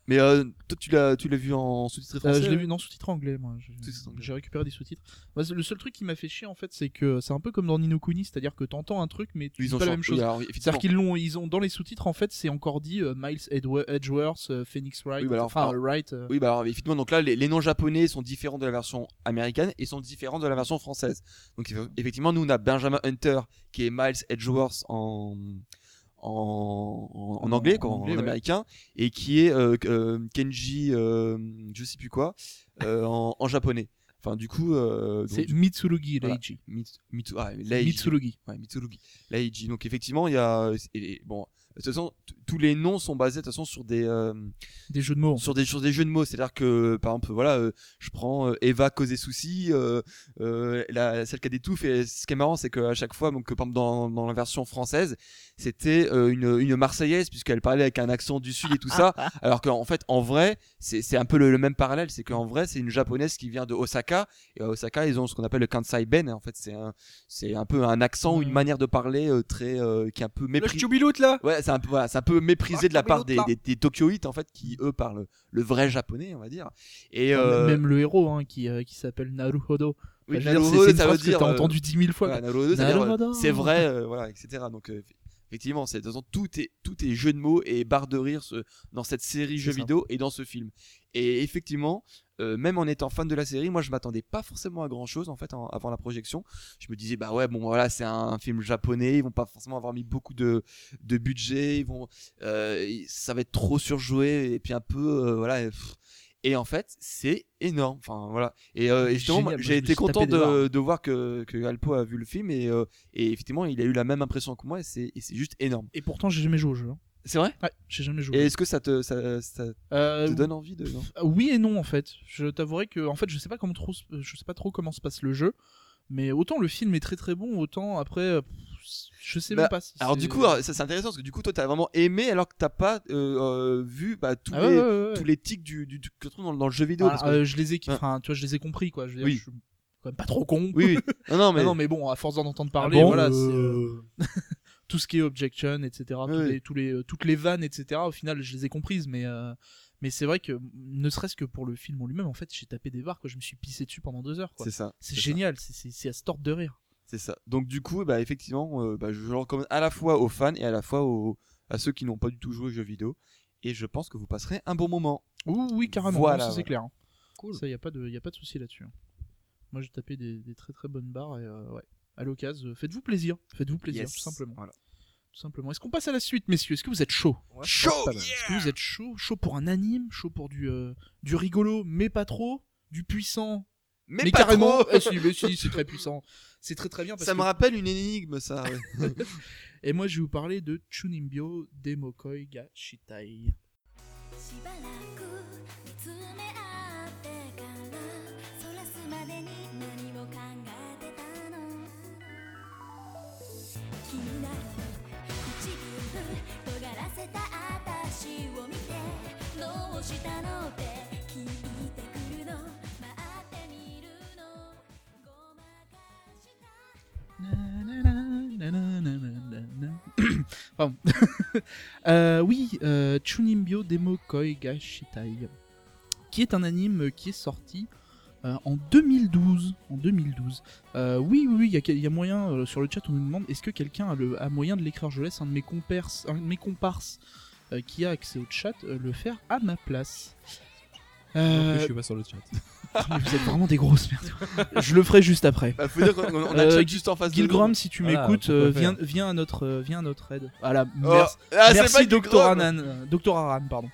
Mais euh, toi tu l'as tu l'as vu en sous-titré Euh, français je l'ai vu non sous-titre anglais moi. J'ai- récupéré des sous-titres. Le seul truc qui m'a fait chier en fait c'est que c'est un peu comme dans Nino Kuni, c'est-à-dire que t'entends un truc mais tu dis pas la même chose. C'est-à-dire qu'ils l'ont, ils ont dans les sous-titres en fait, c'est encore dit euh, Miles Edgeworth, Phoenix Wright, Oui, bah alors, enfin Wright. Oui, bah alors effectivement, donc là, les, noms japonais sont différents de la version américaine et sont différents de la version française. Donc eff- effectivement, nous on a Benjamin Hunter qui est Miles Edgeworth en en, anglais, en quoi, en, anglais, ouais. américain, et qui est euh, euh, Kenji, euh, je sais plus quoi, euh, en, en japonais. Enfin, du coup, c'est du- Mitsurugi. Leiji. Ah. Mitsurugi. Ouais, Mitsurugi. Leiji. Donc effectivement, il y a et- et- bon. De toute façon, tous les noms sont basés de toute façon sur des euh, Des jeux de mots. sur des sur des jeux de mots. C'est à dire que par exemple voilà euh, je prends euh, Eva causé souci euh, euh, la celle qui a des touffes. Et ce qui est marrant c'est qu'à chaque fois donc par exemple dans, dans la version française c'était euh, une une marseillaise puisqu'elle parlait avec un accent du sud et tout ça. *laughs* Alors qu'en fait en vrai c'est c'est un peu le, le même parallèle. C'est qu'en vrai c'est une japonaise qui vient de Osaka. Et à Osaka ils ont ce qu'on appelle le Kansai Ben. En fait c'est un c'est un peu un accent ou une manière de parler euh, très euh, qui est un peu mépris. Choubiloute là? Ouais, c'est un peu, voilà, c'est un peu méprisé de la part des, des, des Tokyoïtes en fait qui eux parlent le vrai japonais, on va dire. Et euh, Même le héros hein, qui, euh, qui s'appelle Naruhodo. oui, Enfin, dire, Naruhodo, c'est c'est une ça veut phrase que dire, t'as euh, entendu dix mille fois. voilà. Naruhodo, ça dire, euh, c'est vrai, euh, voilà, etc. Donc euh, effectivement, c'est de toute façon tout est tout est jeu de mots et barre de rire ce- dans cette série jeux ça. vidéo et dans ce film. Et effectivement, euh, même en étant fan de la série, moi je m'attendais pas forcément à grand chose en fait en- avant la projection. Je me disais bah ouais bon voilà c'est un, film japonais, ils vont pas forcément avoir mis beaucoup de, de budget, ils vont euh, ça va être trop surjoué et puis un peu euh, voilà. et, pff. Et en fait c'est énorme. Enfin voilà. Et, euh, et justement j'ai été content de, de voir que, que Alpo a vu le film et, euh, et effectivement il a eu la même impression que moi et c'est et c'est juste énorme. Et pourtant, j'ai jamais joué au jeu. hein. C'est vrai Ouais, j'ai jamais joué. Et est-ce que ça te ça, ça Euh, te donne envie de non Oui et non en fait. Je t'avouerai que en fait je sais pas comment trop, je sais pas trop comment se passe le jeu, mais autant le film est très très bon, autant après je sais Bah, même pas. Si Alors du coup, alors, ça c'est intéressant parce que du coup, toi, t'as vraiment aimé alors que t'as pas euh, euh, vu bah, tous, Ah les, ouais, ouais, ouais. tous les tics du, du, du- que tu trouves dans, dans le jeu vidéo. Ah, parce que- euh, je les ai, enfin tu vois, je les ai compris quoi. Je veux dire, Oui. je suis quand même pas trop con. Oui, oui. Non, non, *laughs* mais Ah non mais bon, à force d'en entendre parler, bon, voilà, c'est, *laughs* tout ce qui est objection, etc. tous Oui, les- tous les, euh, toutes les vannes, etc. Au final, je les ai comprises, mais euh, mais c'est vrai que ne serait-ce que pour le film en lui-même, en fait, j'ai tapé des barres, quoi. Je me suis pissé dessus pendant deux heures, quoi. c'est ça. C'est génial, c'est- à se tordre de rire. C'est ça. Donc du coup, bah effectivement, euh, bah, je le recommande à la fois aux fans et à la fois aux, à ceux qui n'ont pas du tout joué aux jeux vidéo. Et je pense que vous passerez un bon moment. Ouh, oui, carrément, Voilà, c'est voilà. clair. hein. Cool. Ça, y a pas de, y a pas de souci là-dessus. hein. Moi, j'ai tapé des, des très très bonnes barres et euh, ouais. À l'occasion, faites-vous plaisir, faites-vous plaisir, Yes. tout simplement. Voilà. Tout simplement. Est-ce qu'on passe à la suite, messieurs? Est-ce que vous êtes chaud? Chaud Est-ce que vous êtes chaud? Chaud pour un anime? Chaud pour du, euh, du rigolo, mais pas trop? Du puissant? Mais, Mais, pas carrément? trop. *laughs* Eh si, mais si, c'est très puissant. C'est très très bien parce Ça que- me rappelle une énigme, ça. ouais. *laughs* Et moi, je vais vous parler de Chunimbyo Demokoi ga Shitai. *coughs* Pardon. *coughs* Euh, oui, euh, Chunimbyo Demokoi ga Shitai, qui est un anime qui est sorti euh, en 2012. En 2012. Euh, oui, oui, oui, il y a, moyen sur le chat. On nous demande est-ce que quelqu'un a, moyen de l'écrire? Je laisse un de mes comparses, un de mes comparses qui a accès au chat euh, le faire à ma place. Euh, plus, je suis pas sur le chat. *laughs* mais vous êtes vraiment des grosses merdes. *laughs* Je le ferai juste après. Bah, faut dire qu'on on a Euh, le chat juste en face de Gilgrom, nous. si tu m'écoutes, euh, viens, viens à notre, euh, viens à notre aide. Voilà, Oh, merci, ah, c'est merci pas Dr Gilgrom. Aran, euh, Dr Aran, pardon.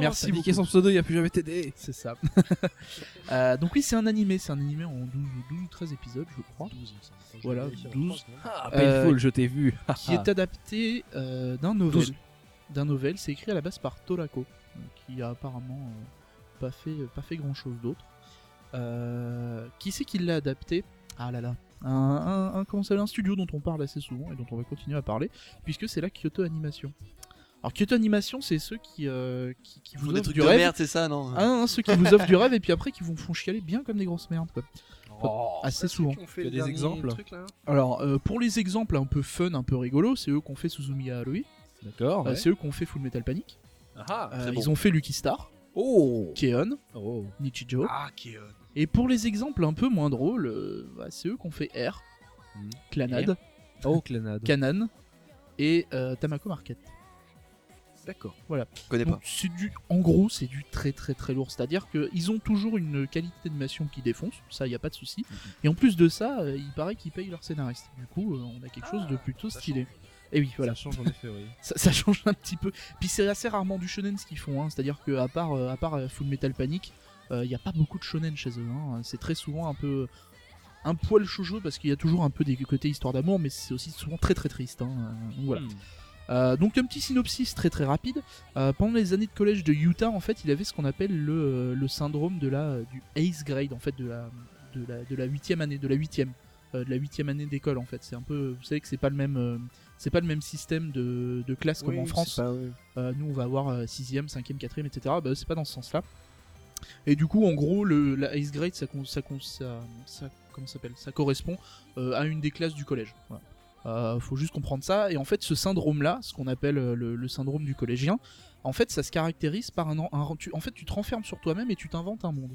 Merci T'as beaucoup. niqué son pseudo, il a plus jamais t'aider. C'est ça. *laughs* Euh, donc oui, c'est un animé, c'est un animé en 12, 12 ou 13 épisodes, je crois, Voilà, 12. Ah, Euh, Painful, je t'ai vu. qui est adapté euh, d'un novel. 12. D'un novel, c'est écrit à la base par Torako, euh, qui a apparemment euh, pas fait, pas fait grand chose d'autre. Euh, qui c'est qui l'a adapté? Ah là là. Un, un, un- comment ça s'appelle, un studio dont on parle assez souvent et dont on va continuer à parler, puisque c'est la Kyoto Animation. Alors Kyoto Animation, c'est ceux qui, euh, qui, qui vous des offrent trucs du de rêve. merde, c'est ça, non? Ah, non, ceux qui vous offrent du rêve et puis après qui vous font chialer bien comme des grosses merdes. quoi. Oh. Assez souvent. Tu as des exemples Alors euh, pour les exemples un peu fun, un peu rigolo, c'est eux qui ont fait Suzumiya Haruhi, D'accord. euh, ouais. c'est eux qui ont fait Full Metal Panic, Ah, Euh, ils ont fait Lucky Star, Oh. Keon, Oh. Nichijou. Ah, qui Et pour les exemples un peu moins drôles, euh, bah, c'est eux qui ont fait R, Hmm. Clanad, Oh, Clanade. Kanan et euh, Tamako Market. D'accord. Voilà. Je connais Donc, pas. c'est du, en gros, c'est du très très très lourd. C'est-à-dire qu'ils ont toujours une qualité d'animation qui défonce, ça y a pas de souci. Et en plus de ça, euh, il paraît qu'ils payent leurs scénaristes. Du coup, euh, on a quelque chose de plutôt stylé. Et oui, voilà. Ça change en effet, oui. ça, ça change un petit peu. Puis c'est assez rarement du shonen ce qu'ils font, hein. c'est-à-dire que à part, euh, à part euh, Full Metal Panic, il n'y a pas beaucoup de shonen chez eux. hein. C'est très souvent un peu un poil shoujo parce qu'il y a toujours un peu des côtés histoire d'amour, mais c'est aussi souvent très très triste. hein. Euh, donc voilà. Hmm. Euh, donc un petit synopsis très très rapide. Euh, pendant les années de collège de Utah, en fait, il avait ce qu'on appelle le, euh, le syndrome de la du eighth grade, en fait, de la de la de la huitième année, de la huitième, euh, de la huitième année d'école, en fait. C'est un peu, vous savez que c'est pas le même, euh, c'est pas le même système de, de classe comme en France. Euh, nous, on va avoir 6ème, 5ème, 4ème, etc. Bah, c'est pas dans ce sens-là. Et du coup, en gros, le, la Grade, ça, ça, ça, ça- comment s'appelle? Ça correspond euh, à une des classes du collège. Voilà. Euh, faut juste comprendre ça. Et en fait, ce syndrome-là, ce qu'on appelle euh, le, le syndrome du collégien, en fait, ça se caractérise par un, en- un- tu, en fait, tu te renfermes sur toi-même et tu t'inventes un monde.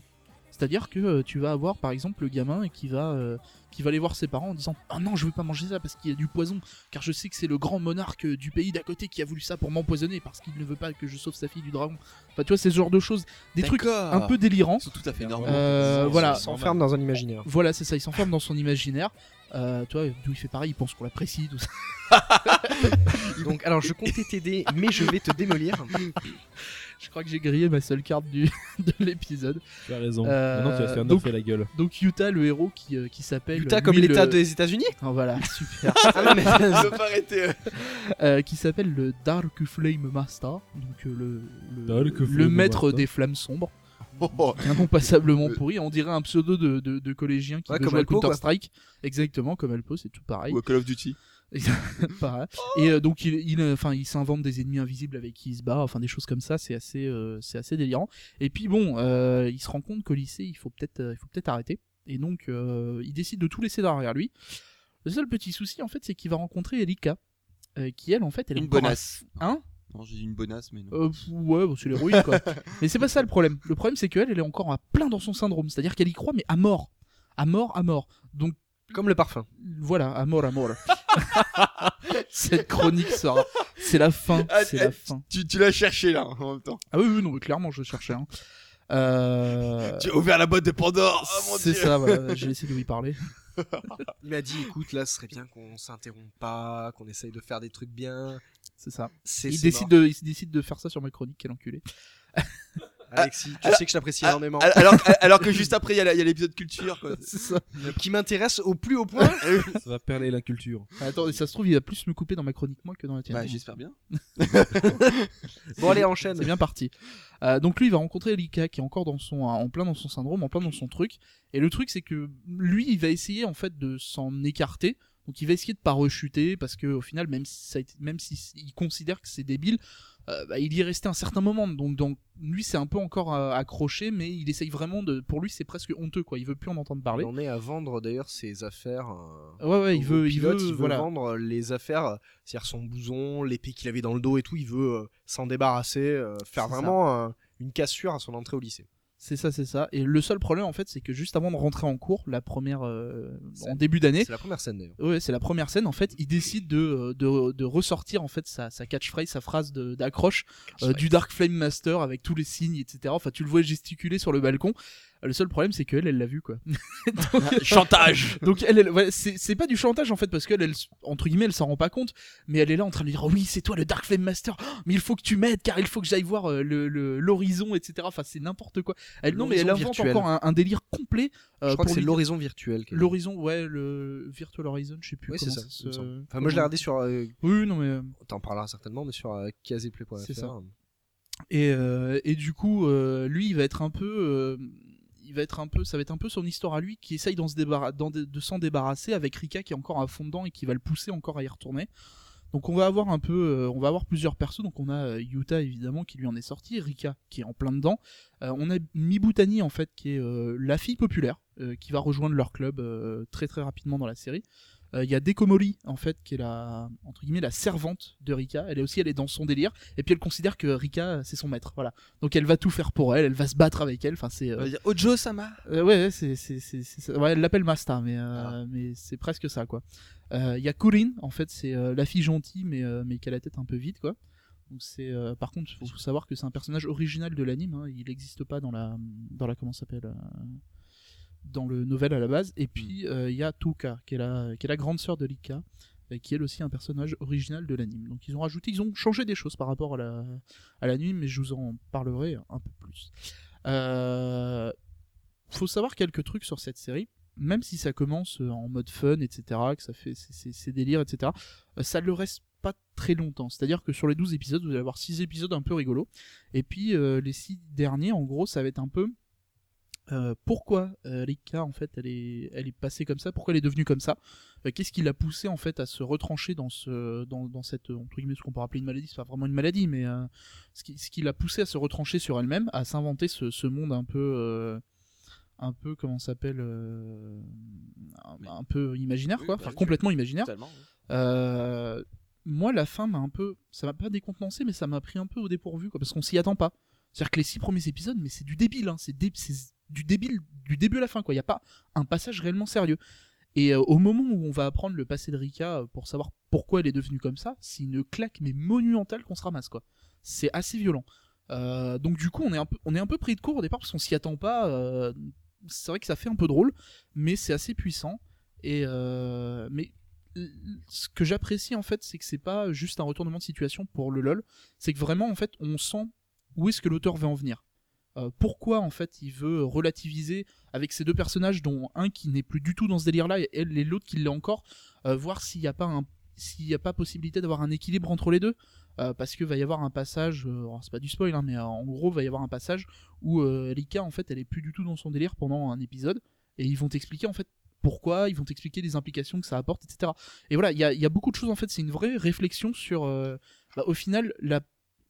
C'est-à-dire que euh, tu vas avoir par exemple le gamin qui va, euh, qui va aller voir ses parents en disant Ah non, je veux pas manger ça parce qu'il y a du poison, car je sais que c'est le grand monarque euh, du pays d'à côté qui a voulu ça pour m'empoisonner parce qu'il ne veut pas que je sauve sa fille du dragon. Enfin, tu vois, c'est ce genre de choses, des trucs un peu délirants. Ils sont tout à fait normaux. Euh, voilà. Il s'enferme dans un imaginaire. Voilà, c'est ça, il s'enferme dans son imaginaire. Euh, tu vois, d'où il fait pareil, il pense qu'on l'apprécie, tout ça. *laughs* Donc, alors, je comptais t'aider, mais je vais te démolir. *laughs* Je crois que j'ai grillé ma seule carte du, *laughs* de l'épisode. Tu as raison. Euh, Maintenant, tu vas te faire donc- la gueule. Donc Utah, le héros qui, euh, qui s'appelle... Utah comme l'État le- des États-Unis Oh, voilà, *laughs* super. Ah non, mais- *laughs* Je peux pas arrêter. euh. Euh, qui s'appelle le Dark Flame Master, donc euh, le, le, Dark le maître Master. des flammes sombres. Oh, oh. Un nom passablement pourri, on dirait un pseudo de, de, de collégien qui Ouais, veut comme jouer à Alpo, quoi. Counter-Strike. Exactement, comme Alpo, c'est tout pareil. Ou à Call of Duty. *laughs* Et euh, donc il, il, euh, enfin, il s'invente des ennemis invisibles avec qui il se bat, enfin des choses comme ça, c'est assez, euh, c'est assez délirant. Et puis bon, euh, il se rend compte qu'au lycée, il faut peut-être, il faut peut-être arrêter. Et donc il décide de tout laisser derrière lui. Le seul petit souci en fait, c'est qu'il va rencontrer Elika, qui elle en fait, elle est Une bonasse. un- Hein? Non, j'ai dit une bonasse, mais non. euh, ouais, bon, c'est l'héroïne quoi. *laughs* mais c'est pas ça le problème. Le problème c'est qu'elle, elle est encore à plein dans son syndrome. C'est-à-dire qu'elle y croit, mais à mort. À mort, à mort. Donc Comme le parfum. voilà, à mort, à mort. *laughs* Cette chronique sera. C'est la fin. Ah, C'est ah, la fin. Tu, tu l'as cherché là en même temps. Ah oui, oui, non, mais clairement, je cherchais. Hein. Euh... Tu as ouvert la boîte de Pandore. Oh C'est ça, voilà. *laughs* J'ai essayé de lui parler. Il m'a dit, écoute, là, ce serait bien qu'on s'interrompe pas, qu'on essaye de faire des trucs bien. C'est ça. C'est Il décide, mort. de, il décide de faire ça sur ma chronique, quel enculé. Alexis, tu alors- sais que je t'apprécie Ah, énormément. Alors, *laughs* alors que juste après, il y a l'épisode culture. Quoi. C'est ça. Qui m'intéresse au plus haut point. *laughs* Ça va perler la culture. Attends, ça se trouve, il va plus me couper dans ma chronique, moi, que dans la tienne. Bah, j'espère bien. *laughs* bon, allez, enchaîne. C'est bien parti. Euh, donc lui, il va rencontrer Lika qui est encore dans son, en plein dans son syndrome, en plein dans son truc. Et le truc, c'est que lui, il va essayer en fait de s'en écarter. Donc il va essayer de pas rechuter parce que au final, même si ça a été- même s'il considère que c'est débile, euh, bah, il y est resté un certain moment. Donc, donc lui, c'est un peu encore euh, accroché, mais il essaye vraiment de. Pour lui, c'est presque honteux quoi. Il veut plus en entendre parler. Il en est à vendre d'ailleurs ses affaires. euh, Ouais, ouais, il veut, il veut, voilà. vendre les affaires, c'est-à-dire son blouson, l'épée qu'il avait dans le dos et tout. Il veut s'en débarrasser, faire vraiment une cassure à son entrée au lycée. C'est ça, c'est ça. Et le seul problème en fait, c'est que juste avant de rentrer en cours, la première, euh, en début d'année, C'est la première scène d'ailleurs. Ouais, c'est la première scène. En fait, il décide de, euh, de, de ressortir en fait sa, sa catchphrase, sa phrase d'accroche euh, du Dark Flame Master avec tous les signes, etc. Enfin, tu le vois gesticuler sur le balcon. Le seul problème, c'est qu'elle, elle l'a vu quoi. donc, *laughs* Chantage. donc elle, elle- ouais, c'est pas du chantage en fait parce qu'elle, elle, entre guillemets, elle s'en rend pas compte, mais elle est là en train de lui dire oh oui, c'est toi le Dark Flame Master. Oh, mais il faut que tu m'aides car il faut que j'aille voir euh, le- le- l'horizon, etc. Enfin, c'est n'importe quoi. Elle, non, mais elle L'horizon invente virtuel. encore un, un délire complet. euh, je crois que c'est l'horizon virtuel. L'horizon, ouais, le Virtual Horizon, je sais plus Ouais, c'est ça. Enfin, moi je l'ai regardé sur. euh, Oui, non mais. T'en parleras certainement, mais sur euh. C'est ça. Et, euh, et du coup, euh, lui, il va être un peu, euh, il va être un peu, ça va être un peu son histoire à lui qui essaye de s'en débarrasser avec Rika qui est encore à fond dedans et qui va le pousser encore à y retourner. Donc on va avoir un peu, euh, on va avoir plusieurs persos. Donc on a euh, Yuta évidemment qui lui en est sorti, Rika qui est en plein dedans. Euh, on a Mibutani en fait qui est la fille populaire qui va rejoindre leur club très très rapidement dans la série. Euh, Il y a Dekomori en fait qui est la entre guillemets la servante de Rika. Elle est aussi elle est dans son délire et puis elle considère que Rika c'est son maître. Voilà. Donc elle va tout faire pour elle, elle va se battre avec elle. Enfin c'est euh, dire Ojo Sama. euh, ouais, ouais, c'est, c'est, c'est, c'est ça. Ouais, elle l'appelle Masta, mais, euh, Ah. mais c'est presque ça, quoi. Euh, Il y a Corinne, en fait, c'est euh, la fille gentille, mais, euh, mais qui a la tête un peu vide, quoi. Donc c'est, euh, par contre, faut, faut savoir que c'est un personnage original de l'anime. hein. Il n'existe pas dans la, dans la comment s'appelle, euh, dans le novel à la base. Et puis euh, il y a Tuka, qui est la, qui est la grande sœur de Lika, et qui est elle aussi un personnage original de l'anime. Donc ils ont rajouté, ils ont changé des choses par rapport à la, à l'anime, mais je vous en parlerai un peu plus. Euh, faut savoir quelques trucs sur cette série. Même si ça commence euh, en mode fun, etc., que ça fait ses- délires, etc., euh, ça le reste pas très longtemps. C'est-à-dire que sur les 12 épisodes, vous allez avoir 6 épisodes un peu rigolos. Et puis euh, les 6 derniers, en gros, ça va être un peu euh, pourquoi euh, Rika, en fait, elle est, elle est passée comme ça, pourquoi elle est devenue comme ça, Euh, qu'est-ce qui l'a poussé, en fait, à se retrancher dans, ce, dans, dans cette, entre guillemets, ce qu'on peut appeler une maladie, c'est pas vraiment une maladie, mais euh, ce qui, ce qui l'a poussé à se retrancher sur elle-même, à s'inventer ce, ce monde un peu, euh, un peu, comment s'appelle, euh, un, un peu imaginaire, quoi, bah, enfin complètement imaginaire. Euh, moi, la fin m'a un peu, ça m'a pas décontenancé, mais ça m'a pris un peu au dépourvu, quoi, parce qu'on s'y attend pas. C'est-à-dire que les six premiers épisodes, mais c'est du débile, hein, c'est du débile du début à la fin quoi. Il y a pas un passage réellement sérieux. Et euh, au moment où on va apprendre le passé de Rika euh, pour savoir pourquoi elle est devenue comme ça, c'est une claque mais monumentale qu'on se ramasse quoi. C'est assez violent. Euh, donc du coup on est un peu on est un peu pris de court au départ parce qu'on s'y attend pas. c'est vrai que ça fait un peu drôle, mais c'est assez puissant. Et mais ce que j'apprécie en fait, c'est que c'est pas juste un retournement de situation pour le lol, c'est que vraiment en fait on sent où est-ce que l'auteur veut en venir? Euh, pourquoi en fait il veut relativiser avec ces deux personnages dont un qui n'est plus du tout dans ce délire là et, l'autre qui l'est encore, euh, voir s'il n'y a pas un s'il n'y a pas possibilité d'avoir un équilibre entre les deux? Euh, parce que va y avoir un passage alors, c'est pas du spoil hein, mais en gros va y avoir un passage où Rika en fait elle est plus du tout dans son délire pendant un épisode et ils vont t'expliquer en fait pourquoi, ils vont t'expliquer les implications que ça apporte, etc. Et voilà, il y a, beaucoup de choses en fait, c'est une vraie réflexion sur, bah, au final, la,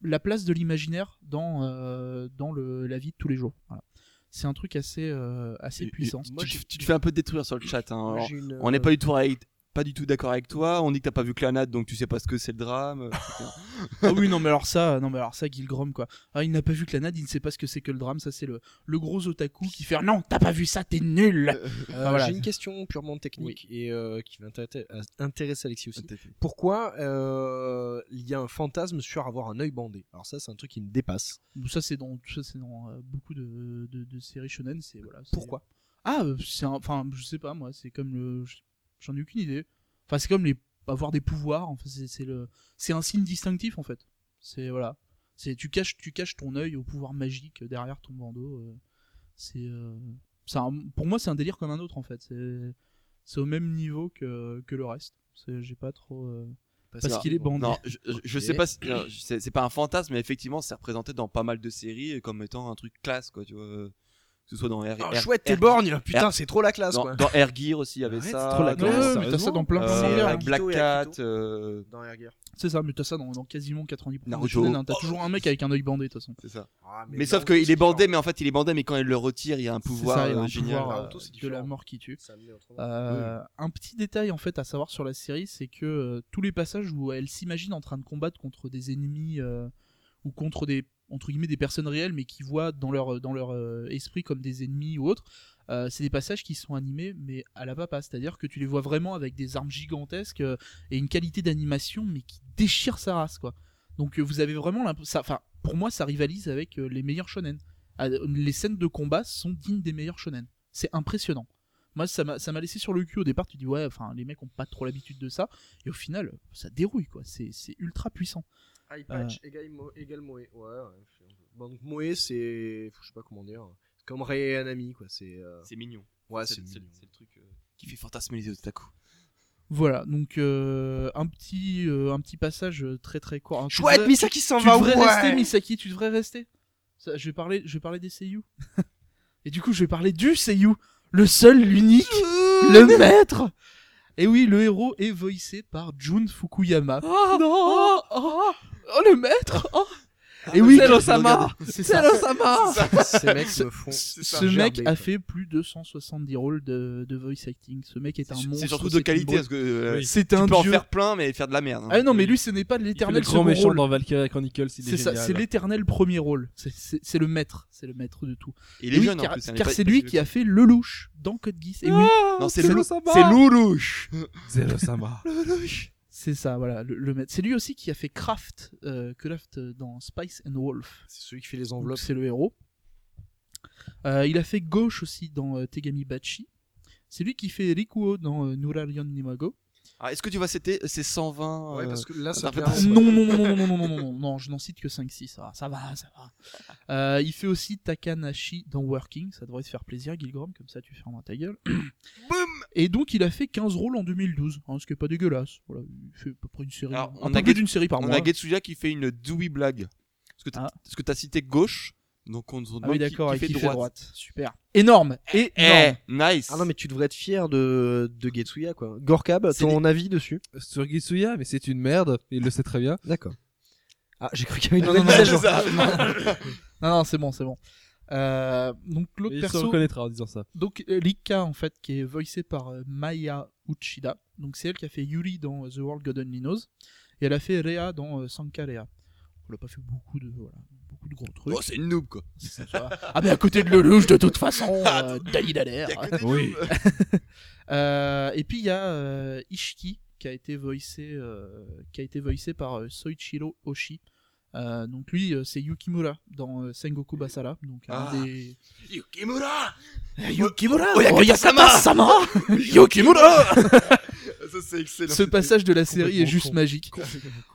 la place de l'imaginaire dans, euh, dans le, la vie de tous les jours. Voilà. C'est un truc assez, euh, assez Et- et puissant. tu, te- tu te fais un peu détruire sur le chat. hein. Alors, une, on n'est euh, pas du tout avec- pas du tout d'accord avec toi. On dit que t'as pas vu Clanat, donc tu sais pas ce que c'est le drame. *laughs* ah oui, non mais alors ça, non mais alors ça, Gilgrom quoi. Ah, il n'a pas vu Clanad, il ne sait pas ce que c'est que le drame. Ça c'est le, le gros otaku qui fait non, t'as pas vu ça, t'es nul. euh, voilà. J'ai une question purement technique et euh, qui va intéresser, Alexis aussi. Pourquoi euh, il y a un fantasme sur avoir un œil bandé? Alors ça, c'est un truc qui me dépasse. Ça c'est dans, ça, c'est dans euh, beaucoup de, de, de séries shonen. C'est voilà. c'est- Pourquoi? Ah, euh, c'est enfin, je sais pas moi. C'est comme le, j'en ai aucune idée. Enfin, c'est comme les avoir des pouvoirs. Enfin, c'est c'est le, c'est un signe distinctif en fait. C'est voilà. C'est tu caches, tu caches ton œil au pouvoir magique derrière ton bandeau. euh, c'est, euh, pour moi c'est un délire comme un autre en fait. C'est, c'est au même niveau que que le reste. J'ai pas trop. euh, Parce qu'il est bandé. Non, je, je- je sais pas si c'est pas un fantasme, mais effectivement, c'est représenté dans pas mal de séries comme étant un truc classe, quoi, tu vois. Euh, Que ce soit dans Air, Oh, Air- chouette, t'es borgne Putain, Air- c'est trop la classe dans, quoi. dans Air Gear aussi, il y avait Arrête, ça. c'est trop la classe, ouais, mais t'as ça dans plein plein euh, de. Akito Black Cat, euh, Dans Air Gear. C'est ça, mais t'as ça dans, dans quasiment 90% des Naruto. hein. T'as toujours un mec avec un œil bandé de toute façon. c'est ça. Ah, Mais, sauf Naruto, qu'il est bandé, mais en fait, il est bandé, mais quand il le retire, il y a un pouvoir ça, il y a euh, un génial. pouvoir, Naruto, euh, c'est de la mort qui tue. Euh, Un petit détail en fait à savoir sur la série, c'est que euh, tous les passages où elle s'imagine en train de combattre contre des ennemis euh, ou contre des entre guillemets des personnes réelles, mais qui voient dans leur dans leur euh, esprit comme des ennemis ou autres, euh, c'est des passages qui sont animés mais à la papa, c'est-à-dire que tu les vois vraiment avec des armes gigantesques euh, et une qualité d'animation mais qui déchire sa race quoi. Donc vous avez vraiment ça, enfin pour moi ça rivalise avec les meilleurs shonen. Ah, les scènes de combat sont dignes des meilleurs shonen. C'est impressionnant. Moi, ça m'a laissé sur le cul au départ. Tu dis, ouais, enfin, les mecs ont pas trop l'habitude de ça. Et au final, ça dérouille, quoi. C'est c'est ultra puissant. Eye patch égale, Mo- égale Moe. Ouais, ouais. Bon, donc Moe, c'est. Je sais pas comment dire. C'est comme Rei et Anami, quoi. C'est. euh, C'est mignon. Ouais, c'est mignon. le truc euh, qui fait fantasmer les otaku. Voilà, donc euh, un, petit, euh, un petit passage euh, très très court. hein. Tu Chouette, devrais- Misaki s'en Tu va devrais ouais. rester, Misaki, tu devrais rester. Ça, je, vais parler, je vais parler des seiyuu. *laughs* Et du coup, je vais parler du seiyuu. Le seul, l'unique, le maître. Et oui, le héros est voicé par Jun Fukuyama. Non oh, oh, oh, le maître oh. Et oui, c'est l'Osama C'est ça. Ces mecs me font. Ce mec a fait plus de 170 rôles de, de voice acting. Ce mec est un monstre. C'est surtout c'est de qualité, parce que euh. C'est tu un peux en faire plein, mais faire de la merde. hein. Ah non, mais lui, ce n'est pas le l'éternel grand second méchant rôle. dans Valkyria Chronicles, C'est ça, c'est l'éternel premier rôle. C'est- C'est c'est le maître, c'est le maître de tout. Il est jeune en car, plus. hein, c'est lui qui a fait le louche dans Code Geass. Et oui, Non, c'est c'est Lou- l'Osama. c'est Loulouche. C'est ça, voilà, le, le maître. C'est lui aussi qui a fait Craft, euh, Craft dans Spice and Wolf. C'est celui qui fait les enveloppes. C'est le héros. Euh, il a fait Gauche aussi dans euh, Tegami Bachi. C'est lui qui fait Rikuo dans euh, Nurarion Nimago. Ah, Est-ce que tu vois, c'était c'est 120 Ouais, euh, parce que là, ça fait attends, un- Non, non, non, non, non, non, non, non, non, je n'en cite que 5-6, ça va, ça va, ça va. Euh, il fait aussi Takanashi dans Working, ça devrait te faire plaisir, Gilgrom, comme ça tu fermes ta gueule. *coughs* Et donc il a fait 15 rôles en 2012, hein, ce qui est pas dégueulasse. Voilà, il fait à peu près une série, Alors, un on peu a plus Get- d'une série par On mois. a Getsuya qui fait une Dewey blague. Parce que t'as Ah. parce que t'as cité gauche, donc on se demande Ah oui, qui- d'accord, qui, et fait qui fait droite. droite. Super. Énorme, Eh, énorme. nice. Ah non, mais tu devrais être fier de, de Getsuya, quoi. Gorkab, ton avis dessus Sur Gitsuya, mais c'est une merde, il le sait très bien. D'accord. Ah, j'ai cru qu'il y avait une Non, nouvelle non, non. *laughs* *laughs* Non, non, c'est bon, c'est bon. Euh, donc l'autre Il se perso, reconnaîtra en disant ça. donc euh, Rika en fait, qui est voicée par euh, Maya Uchida. Donc c'est elle qui a fait Yuri dans euh, The World God Only Knows, et elle a fait Rhea dans euh, Sankarea. Elle a pas fait beaucoup de, voilà, beaucoup de gros trucs. Oh, c'est une noob quoi. Ah, mais à côté de Lelouch, de toute façon, *laughs* euh, Dali Daler. Y a que des Oui. *laughs* Euh, et puis il y a euh, Ishiki qui a été voicé, euh, qui a été voicé par euh, Soichiro Oshi. Euh, donc lui, euh, c'est Yukimura dans euh, Sengoku Basara. Donc un Ah. des Yukimura Yukimura, Oyakata-sama. *laughs* Yukimura. Ça c'est excellent. Ce passage de la série est juste con. magique.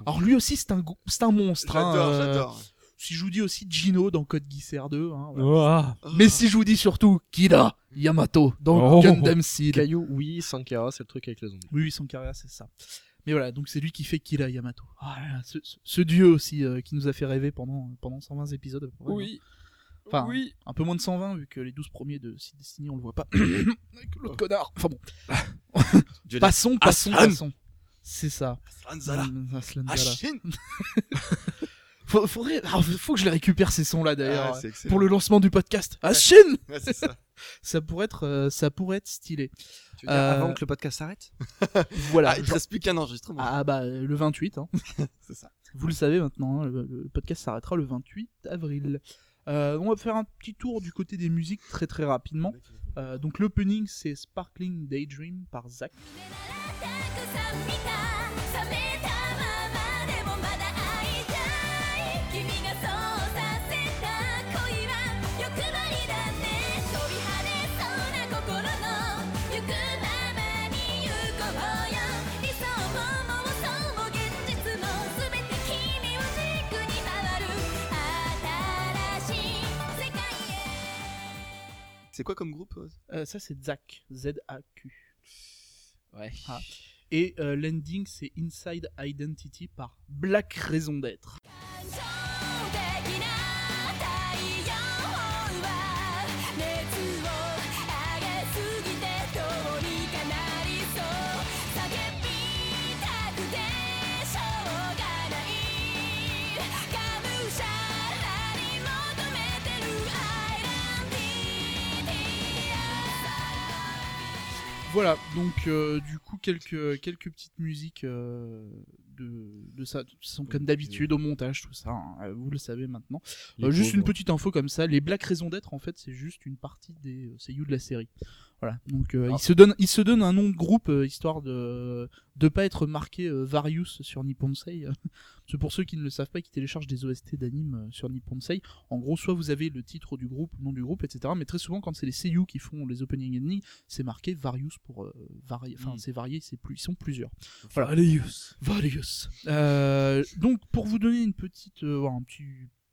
Alors lui aussi, c'est un, un monstre. hein, J'adore, euh, j'adore. Si je vous dis aussi Gino dans Code Geass 2. hein, voilà. Ouah. Mais si je vous dis surtout Kira Yamato dans Oh. Gundam Seed. Caillou, oui, Sankara, c'est le truc avec les zombies. Oui, oui, carrière, c'est ça. Mais voilà, donc c'est lui qui fait Kira Yamato. Ah là là, ce, ce- ce dieu aussi euh, qui nous a fait rêver pendant, pendant 120 épisodes. près, hein. Enfin, oui. Un peu moins de 120 vu que les 12 premiers de Seed Destiny on le voit pas. *coughs* Avec l'autre connard. Enfin bon. *coughs* Passons, passons, Aslan. passons. C'est ça. Aslan Mm, Aslan Zala. *laughs* Faut, faudrait... ah, faut que je les récupère ces sons là d'ailleurs. Ah, pour le lancement du podcast. Ah, Shin Ouais, c'est ça. *laughs* ça pourrait être, euh, ça pourrait être stylé. Tu veux dire Euh, avant que le podcast s'arrête *laughs* Voilà. Ah, il te reste plus qu'un enregistrement. Ah bah euh, le 28. Hein. *laughs* C'est ça. Vous le savez maintenant, hein, le, le podcast s'arrêtera le 28 avril. Euh, on va faire un petit tour du côté des musiques très très rapidement. Euh, donc l'opening c'est Sparkling Daydream par Zach. C'est quoi comme groupe euh ça c'est Zach, Z-A-Q. Ouais. Ah. Et euh, l'ending c'est Inside Identity par Black Raison d'être. Voilà, donc euh, du coup quelques quelques petites musiques euh, de de ça, sont comme d'habitude au montage tout ça, hein, euh, vous le savez maintenant. Euh, juste une petite info comme ça, les Black Raisons d'être en fait c'est juste une partie des euh, seiyuu de la série. Voilà, donc euh, Ah. il se donne il se donne un nom de groupe euh, histoire de de pas être marqué euh, Various sur Nipponsei. *laughs* C'est pour ceux qui ne le savent pas qui téléchargent des OST d'anime euh, sur Nipponsei. En gros, soit vous avez le titre du groupe, le nom du groupe, etc. Mais très souvent, quand c'est les seiyuu qui font les opening ending, c'est marqué Various pour euh, varier. Enfin, Mm. c'est varié, c'est plus, ils sont plusieurs. Voilà. Various. Euh, donc, pour vous donner une petite, euh, un petit-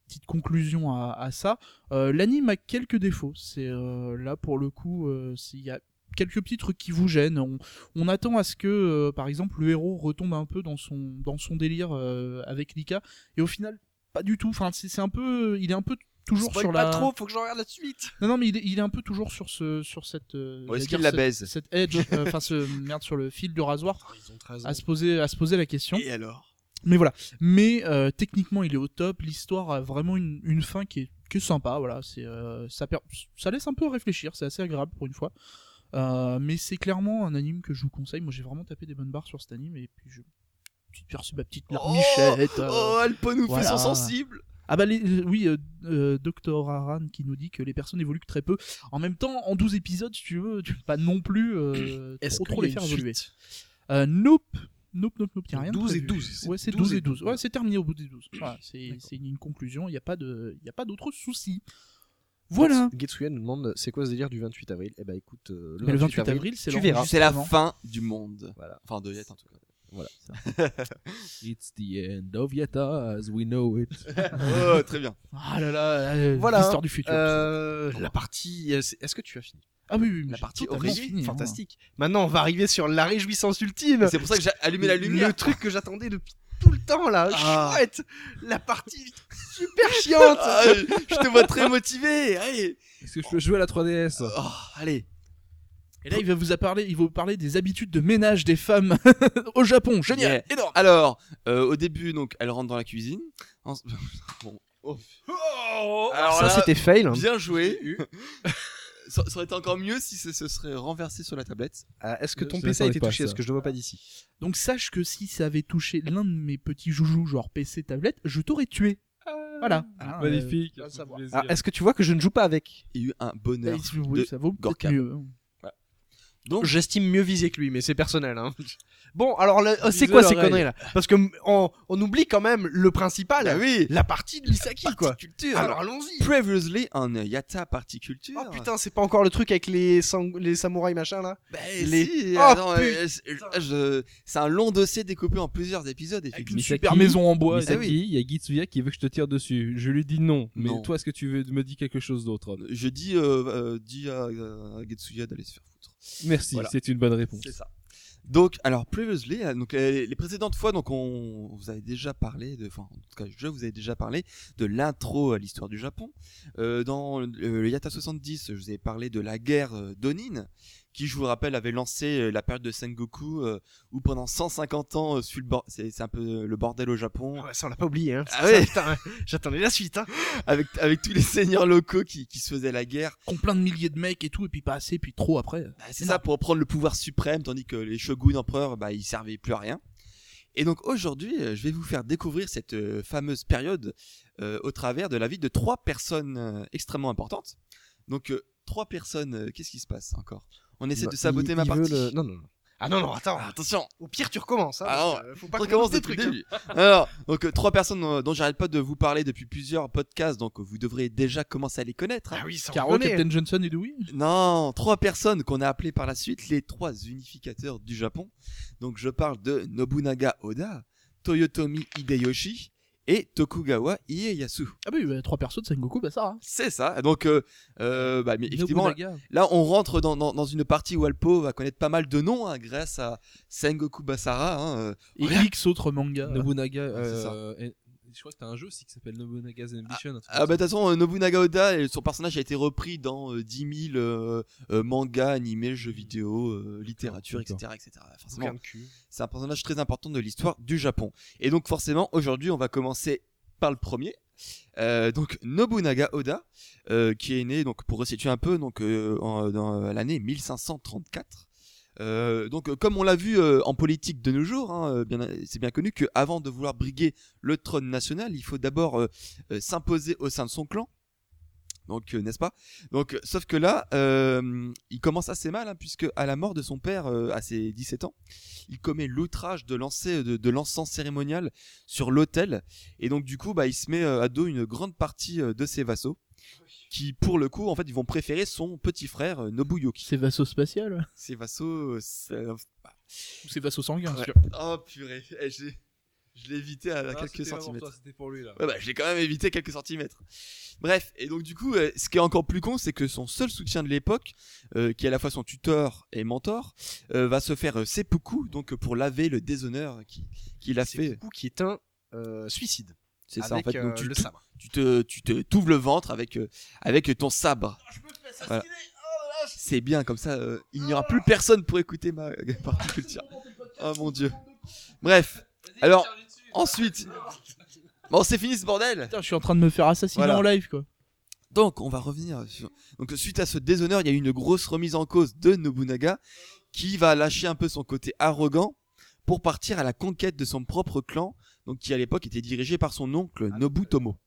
petite conclusion à, à ça, euh, l'anime a quelques défauts. C'est euh, là pour le coup, euh, s'il y a quelques petits trucs qui vous gênent. On, on attend à ce que, euh, par exemple, le héros retombe un peu dans son dans son délire euh, avec Lika, et au final, pas du tout. Enfin, c'est c'est un peu, il est un peu toujours Spoil sur pas la. trop, faut que je regarde la suite. Non, non, mais il est, il est un peu toujours sur ce, sur cette. euh, Ou est-ce qu'il la baise? cette, edge, euh, enfin ce merde sur le fil du rasoir, Ils ont 13 à se poser, à se poser la question. Et alors? Mais voilà. Mais euh, techniquement, il est au top. L'histoire a vraiment une, une fin qui est, qui est sympa. Voilà, c'est euh, ça, per- ça laisse un peu réfléchir. C'est assez agréable pour une fois. Euh, mais c'est clairement un anime que je vous conseille. Moi, j'ai vraiment tapé des bonnes barres sur cet anime et puis je petite perçu ma petite larmichette. euh. Oh, Alpo nous voilà. fait son sensible. Ah bah les, oui, euh, Dr Aran qui nous dit que les personnes évoluent que très peu. En même temps, en 12 épisodes, si tu veux, tu peux pas non plus euh, *clears throat* Est-ce trop, les faire évoluer. Euh, nope. Nope, nope, nope, y a rien de 12 et prévu. 12, Ouais, c'est 12 12 et et 12. 12, Ouais, c'est terminé au bout des 12. Voilà, c'est une, conclusion, il n'y a pas de il y a pas d'autres soucis. Voilà. Getsuya nous demande c'est quoi ce délire du 28 avril? Eh bah écoute, euh, le, Mais 28 le 28 avril, c'est la fin du monde. Voilà. Enfin, de Yet en tout cas. *laughs* It's the end of Yata as we know it. *laughs* oh, très bien. Ah là là, euh, Voilà. l'histoire du futur. Euh, la partie. Est-ce que tu as fini? Ah oui, oui, La partie fini, hein. fantastique. Maintenant, on va arriver sur la réjouissance ultime. C'est pour ça que j'ai allumé la lumière. Le truc que j'attendais depuis tout le temps là. Ah. Chouette. La partie super chiante. Ah, je te vois très motivé. Allez. Est-ce que je peux jouer à la 3DS Oh, allez. Et là, il va vous parler, il va vous parler des habitudes de ménage des femmes *laughs* au Japon. Génial, Yeah. énorme. Alors, euh, au début, donc, elle rentre dans la cuisine. En- *laughs* Bon. Oh. Alors Ça, là, c'était fail. bien joué. *laughs* ça, ça aurait été encore mieux si ce, ce serait renversé sur la tablette. Ah, Est-ce que ton je PC a été touché? ça. Est-ce que je le vois pas d'ici? Donc sache que si ça avait touché l'un de mes petits joujoux, genre PC, tablette, je t'aurais tué. Voilà. Ah, Magnifique. euh, à savoir. plaisir. Ah, Est-ce que tu vois que je ne joue pas avec? Il y a eu un bonheur. oui, de ça vaut peut-être mieux. Donc, J'estime mieux viser que lui, mais c'est personnel. Hein. *laughs* Bon, alors le- c'est quoi ces conneries là? Parce que on, on oublie quand même le principal, bah oui, la partie de Misaki quoi. Culture. Alors allons-y. Previously on Yata Party Culture. Oh putain, c'est pas encore le truc avec les, sang- les samouraïs machin là? Bah, les- si, Oh, attends, putain. euh, je- je- c'est un long dossier découpé en plusieurs épisodes, Avec une Misaki, super maison en bois. Misaki, il y a Gitsuya qui veut que je te tire dessus. Je lui dis non. Mais Non. toi, est-ce que tu veux me dire quelque chose d'autre? Je dis, euh, euh, dis à, à Getsuya d'aller se faire. Merci, Voilà. c'est une bonne réponse. C'est ça. Donc, alors, previously, euh, donc les, les précédentes fois, donc on vous avez déjà parlé de, enfin, en tout cas, je vous avais déjà parlé de l'intro à l'histoire du Japon. Euh, dans euh, le Yata 70, je vous ai parlé de la guerre euh, d'Onin, qui, je vous rappelle, avait lancé euh, la période de Sengoku, euh, où pendant 150 ans, euh, le c'est un peu le bordel au Japon, Ah Ça on l'a pas oublié hein. Ah ouais. J'attendais la suite hein. *laughs* avec avec tous les seigneurs locaux qui, qui se faisaient la guerre. Con plein de milliers de mecs et tout, et puis pas assez, puis trop après. Bah, c'est ça pour prendre le pouvoir suprême, tandis que les shoguns empereurs, bah, ils servaient plus à rien. Et donc aujourd'hui, je vais vous faire découvrir cette fameuse période euh, au travers de la vie de trois personnes extrêmement importantes. Donc trois personnes, qu'est-ce qui se passe encore? On essaie Bah, de saboter il- ma il partie. le- Non non non. Ah non non attends. Ah, attention, Au pire tu recommences hein. Ah non, faut pas on qu'on recommence des trucs. début. Alors, donc euh, trois personnes euh, dont j'arrête pas de vous parler depuis plusieurs podcasts, donc euh, vous devrez déjà commencer à les connaître. hein. Ah oui, ça Caro. Captain Johnson et Dewey Non, trois personnes qu'on a appelées par la suite les trois unificateurs du Japon. Donc je parle de Nobunaga Oda, Toyotomi Hideyoshi et Tokugawa Ieyasu. Ah bah oui, bah, trois persos de Sengoku, bah ça. hein. C'est ça. Donc euh, euh, bah, mais effectivement, là on rentre dans, dans, dans une partie où Alpo va connaître pas mal de noms hein, grâce à Sengoku Basara. hein, euh. Et. X autres mangas. Nobunaga, euh, je crois que t'as un jeu aussi qui s'appelle Nobunaga's Ambition. truc Ah bah de toute façon, euh, Nobunaga Oda, euh, son personnage a été repris dans euh, 10 000 euh, euh, mangas, animés, jeux vidéo, euh, littérature, etc. etc. Forcément, c'est un personnage très important de l'histoire du Japon. Et donc forcément, aujourd'hui, on va commencer par le premier. Euh, donc Nobunaga Oda, euh, qui est né, donc pour resituer un peu, donc euh, en- dans euh, l'année 1534. Euh, donc euh, comme on l'a vu euh, en politique de nos jours, hein, c'est bien connu qu'avant de vouloir briguer le trône national, il faut d'abord s'imposer au sein de son clan. Donc n'est-ce pas? Donc sauf que là, il commence assez mal hein, puisque à la mort de son père à ses 17 ans, il commet l'outrage de lancer de, de l'encens cérémonial sur l'autel. Et donc du coup bah il se met à dos une grande partie de ses vassaux qui pour le coup en fait ils vont préférer son petit frère euh, Nobuyoki. C'est vassaux spatial Ses vassaux euh, c'est- ou c'est vassaux Ouais. sûr. Oh purée, Eh, j'ai- je l'ai évité à. Ah, quelques centimètres. toi, C'était pour lui là. Ouais, bah, j'ai quand même évité quelques centimètres. Bref, et donc du coup, euh, ce qui est encore plus con, c'est que son seul soutien de l'époque, euh, qui est à la fois son tuteur et mentor, euh, va se faire euh, seppuku, donc euh, pour laver le déshonneur qui- qu'il a C'est fait. beaucoup qui est un euh, suicide. C'est ça en fait. Donc euh, tu, le tu- sabre. tu te, tu te t'ouvres le ventre avec euh, avec ton sabre. Voilà. C'est bien comme ça, euh, il n'y aura plus personne pour écouter ma *laughs* partie culture. Oh mon dieu. Bref, alors ensuite, bon c'est fini ce bordel. Putain, je suis en train de me faire assassiner Voilà. en live quoi. Donc, on va revenir sur... Donc, suite à ce déshonneur, il y a eu une grosse remise en cause de Nobunaga qui va lâcher un peu son côté arrogant pour partir à la conquête de son propre clan, donc qui à l'époque était dirigé par son oncle Nobutomo.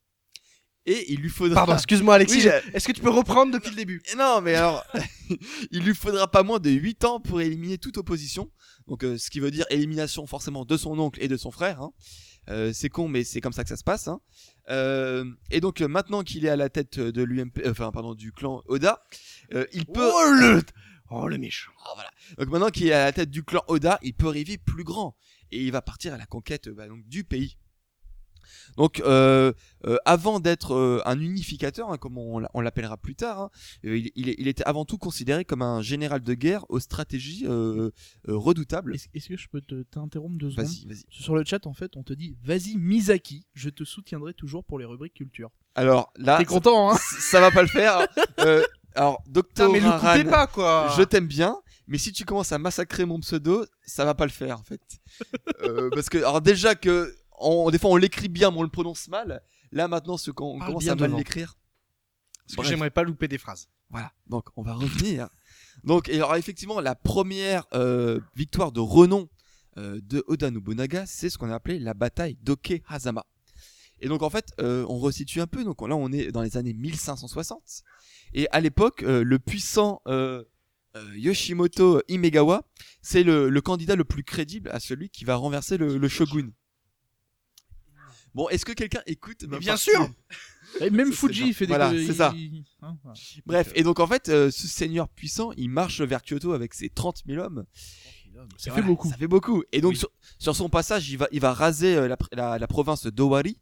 Et il lui faudra... Pardon, excuse-moi Alexis, Oui, est-ce que tu peux reprendre depuis le début Non, mais alors, *laughs* il lui faudra pas moins de 8 ans pour éliminer toute opposition. Donc, euh, ce qui veut dire élimination forcément de son oncle et de son frère. hein. Euh, c'est con, mais c'est comme ça que ça se passe. hein. Euh, et donc, euh, maintenant qu'il est à la tête de l'UMP, euh, enfin, pardon, du clan Oda, euh, il peut. Oh le Oh le méchant. Ah, voilà. Donc maintenant qu'il est à la tête du clan Oda, il peut arriver plus grand et il va partir à la conquête bah, donc, du pays. Donc euh, euh, avant d'être euh, un unificateur, hein, comme on, l'a- on l'appellera plus tard, hein, il, il est- il était avant tout considéré comme un général de guerre aux stratégies euh, euh, redoutables. Est-ce que je peux te- t'interrompre deux secondes? Vas-y, vas-y. Sur le chat, en fait, on te dit Vas-y, Misaki, je te soutiendrai toujours pour les rubriques culture. Alors là, T'es content, hein? ça, ça va pas le faire. Alors, Docteur mais le coupez pas quoi. Je t'aime bien, mais si tu commences à massacrer mon pseudo, ça va pas le faire en fait. *laughs* Euh, parce que alors déjà que on, des fois on l'écrit bien, mais on le prononce mal. Là maintenant, ce qu'on commence à mal l'écrire. Parce que j'aimerais pas louper des phrases. Voilà, donc on va revenir. donc, et alors effectivement, la première euh, victoire de renom euh, de Oda Nobunaga, c'est ce qu'on a appelé la bataille d'Oke Hazama. Et donc en fait, euh, on resitue un peu. Donc là, on est dans les années 1560. Et à l'époque, euh, le puissant euh, Yoshimoto Imegawa, c'est le, le candidat le plus crédible à celui qui va renverser le, le shogun. Bon, est-ce que quelqu'un écoute ma bien partie sûr. Et même Fuji, fait des. Voilà, il- c'est ça. hein, voilà. Bref, et donc en fait, ce seigneur puissant, il marche vers Kyoto avec ses 30 000 hommes. Ça Voilà, fait beaucoup. Ça fait beaucoup. Et donc Oui. sur, sur son passage, il va, il va raser la, pr- la, la province d'Owari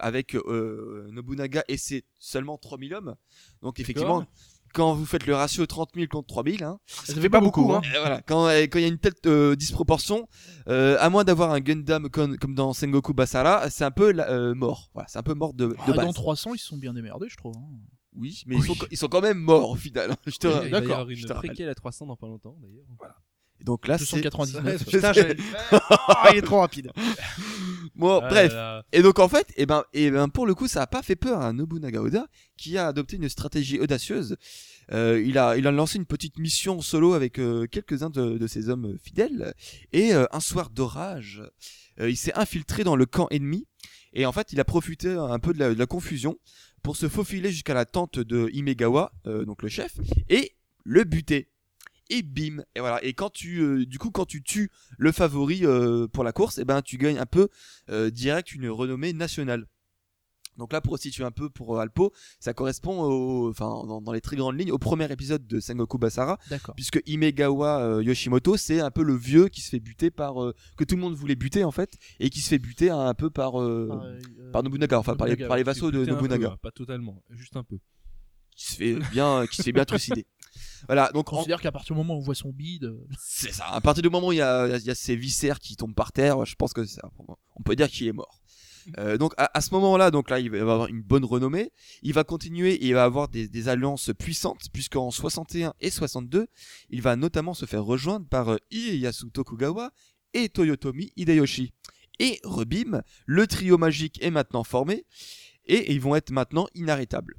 avec euh, Nobunaga et ses seulement 3000 hommes. Donc effectivement, quand vous faites le ratio 30 000 contre 3000, hein, Ça fait pas beaucoup. hein. euh, voilà, quand euh, quand il y a une telle euh, disproportion, euh, à moins d'avoir un Gundam comme, comme dans Sengoku Basara, c'est un peu euh, mort. Voilà, c'est un peu mort de, de Ah, base. dans 300, ils se sont bien démerdés, je trouve. hein. Oui, mais Ils, sont, ils sont quand même morts au final. hein. Je te, Il va y d'accord, avoir je une te préquelle à 300 dans pas longtemps d'ailleurs. Donc là, c'est 299. Putain. *laughs* Oh, il est trop rapide. bon, Ah bref. là là. Et donc en fait, et ben, et ben pour le coup, ça a pas fait peur à Nobunaga Oda, qui a adopté une stratégie audacieuse. Euh, il a, il a lancé une petite mission solo avec euh, quelques-uns de, de ses hommes fidèles. Et euh, un soir d'orage, euh, il s'est infiltré dans le camp ennemi. Et en fait, il a profité un peu de la, de la confusion pour se faufiler jusqu'à la tente de Imegawa, euh, donc le chef, et le buter. Et bim et voilà et quand tu euh, du coup quand tu tues le favori euh, pour la course et ben tu gagnes un peu euh, direct une renommée nationale. Donc là, pour situer un peu pour Alpo, ça correspond au, enfin, dans, dans les très grandes lignes au premier épisode de Sengoku Basara, D'accord. puisque Imegawa euh, Yoshimoto, c'est un peu le vieux qui se fait buter par, euh, que tout le monde voulait buter en fait, et qui se fait buter un peu par, euh, Par, par Nobunaga, enfin par les, par vassaux de peu, Nobunaga, hein, pas totalement, juste un peu. qui se fait bien, qui se fait bien trucider. *laughs* Voilà, donc On en- considère qu'à partir du moment où on voit son bide, euh, *laughs* C'est ça. À partir du moment où il y a, il y a ces viscères qui tombent par terre, je pense que ça, on peut dire qu'il est mort. *laughs* Euh, donc à, à ce moment-là, donc là, il va avoir une bonne renommée. Il va continuer et il va avoir des, des alliances puissantes, puisqu'en 61 et 62, il va notamment se faire rejoindre par euh, Ieyasu Tokugawa et Toyotomi Hideyoshi. Et rebim, le trio magique est maintenant formé et ils vont être maintenant inarrêtables.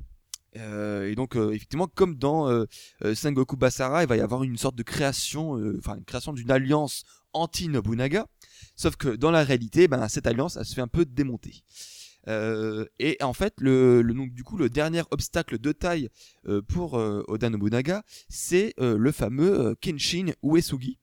Euh, et donc euh, effectivement, comme dans euh, euh, Sengoku Basara, il va y avoir une sorte de création, enfin une création d'une alliance anti-Nobunaga. Sauf que dans la réalité, ben, cette alliance, elle se fait un peu démonter. Et en fait, le, le, donc, du coup, le dernier obstacle de taille pour Oda Nobunaga, c'est le fameux Kenshin Uesugi.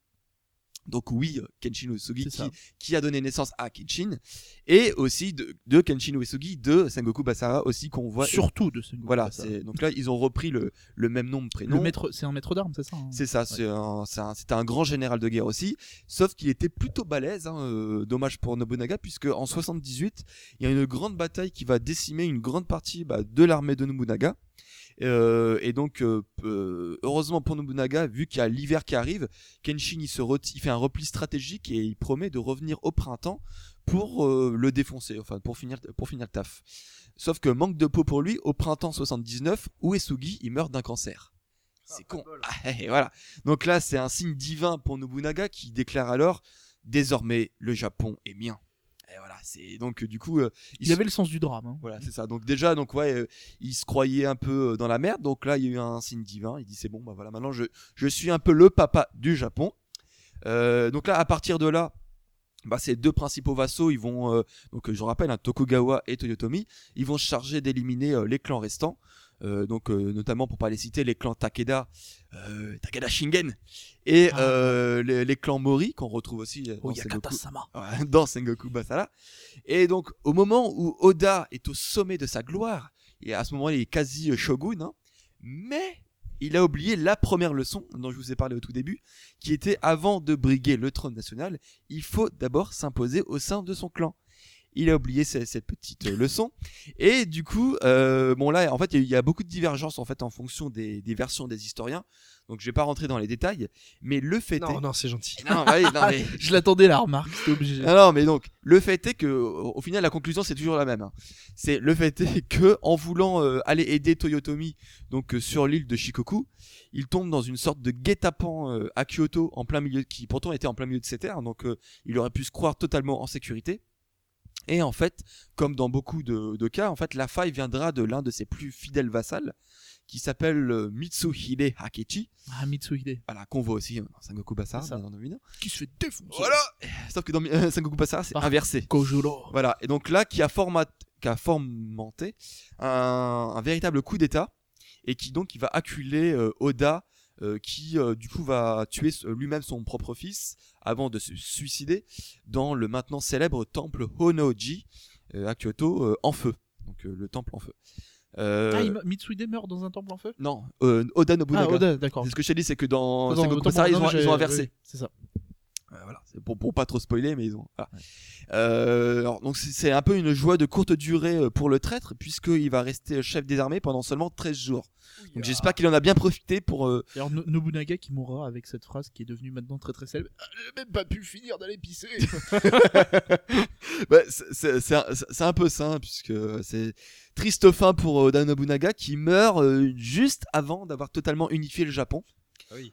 Donc oui, euh, Kenshin Uesugi qui, qui a donné naissance à Kenshin, et aussi de, de Kenshin Uesugi de Sengoku Basara aussi qu'on voit. surtout de ce Voilà, c'est donc là ils ont repris le, le même nom prénom. Le maître, c'est un maître d'armes, c'est ça hein C'est ça, c'est un- un- c'était un, grand général de guerre aussi, sauf qu'il était plutôt balèze, hein, euh, dommage pour Nobunaga, puisque en 78, il y a une grande bataille qui va décimer une grande partie bah, de l'armée de Nobunaga. Euh, et donc, euh, euh, heureusement pour Nobunaga, vu qu'il y a l'hiver qui arrive, Kenshin il, se reti- il fait un repli stratégique et il promet de revenir au printemps pour euh, le défoncer, enfin pour finir, pour finir le taf. Sauf que manque de peau pour lui, au printemps 79, Uesugi il meurt d'un cancer. C'est con. Ah, et voilà. Donc là, c'est un signe divin pour Nobunaga qui déclare alors désormais le Japon est mien. Et voilà, c'est donc du coup euh, Il avait le sens du drame. hein. voilà, c'est ça. Donc déjà, donc ouais, euh, il se croyait un peu euh, dans la merde. Donc là, il y a eu un signe divin. Il dit c'est bon, bah voilà, maintenant je je suis un peu le papa du Japon. Euh, donc là, à partir de là. Bah, ces deux principaux vassaux, ils vont euh, donc je rappelle, hein, Tokugawa et Toyotomi, ils vont se charger d'éliminer euh, les clans restants, donc euh, notamment pour pas les citer, les clans Takeda, euh, Takeda Shingen et Ah. euh, les, les clans Mori qu'on retrouve aussi euh, dans Sengoku- *laughs* dans Sengoku Basara. Et donc, au moment où Oda est au sommet de sa gloire, et à ce moment-là, il est quasi euh, shogun, hein, mais il a oublié la première leçon dont je vous ai parlé au tout début, qui était avant de briguer le trône national, il faut d'abord s'imposer au sein de son clan. Il a oublié ce- cette, petite euh, leçon et du coup, euh, bon là, en fait, il y a- il y, a beaucoup de divergences en fait en fonction des, des versions des historiens. Donc, je vais pas rentrer dans les détails, mais le fait Non, est, non, c'est gentil. non, bah non, mais- *laughs* Je l'attendais la remarque, c'était obligé. ah non, mais donc, le fait est que, au final, la conclusion, c'est toujours la même. hein. C'est le fait est *laughs* que, en voulant euh, aller aider Toyotomi, donc euh, sur l'île de Shikoku, il tombe dans une sorte de guet-apens euh, à Kyoto, en plein milieu, qui pourtant était en plein milieu de ses terres, donc euh, il aurait pu se croire totalement en sécurité. Et en fait, comme dans beaucoup de, de cas, en fait, la faille viendra de l'un de ses plus fidèles vassals, qui s'appelle euh, Mitsuhide Hakechi, Ah, Mitsuhide. voilà, qu'on voit aussi dans Sengoku Basara. Qui se fait défoncer. Voilà Sauf que dans euh, Sengoku Basara, c'est Par- inversé. Kojuro. Voilà, et donc là, qui a, format, qui a fomenté un, un véritable coup d'État, et qui donc qui va acculer euh, Oda, euh, qui euh, du coup va tuer lui-même son propre fils avant de se suicider dans le maintenant célèbre temple Honoji à Kyoto euh, en feu. Donc le temple en feu. Euh, Ah, Mitsuhide meurt dans un temple en feu? Non, euh, Oda Nobunaga. Ah, Oda, d'accord. Ce que je t'ai dit, c'est que dans Attends, Sengoku Basara, ils, ont, j'ai- ils ont inversé. oui, C'est ça. Euh, voilà, c'est pour, pour pas trop spoiler, mais ils ont. voilà. Euh, alors, donc c'est c'est un peu une joie de courte durée euh, pour le traître, puisqu'il va rester chef des armées pendant seulement 13 jours. Donc j'espère qu'il en a bien profité pour. euh, D'ailleurs, No- Nobunaga qui mourra avec cette phrase qui est devenue maintenant très très célèbre. Ah, J'ai même pas pu finir d'aller pisser. *laughs* bah, c'est- c'est c'est un, c'est un peu ça, hein, puisque c'est triste fin pour euh, Oda Nobunaga qui meurt euh, juste avant d'avoir totalement unifié le Japon.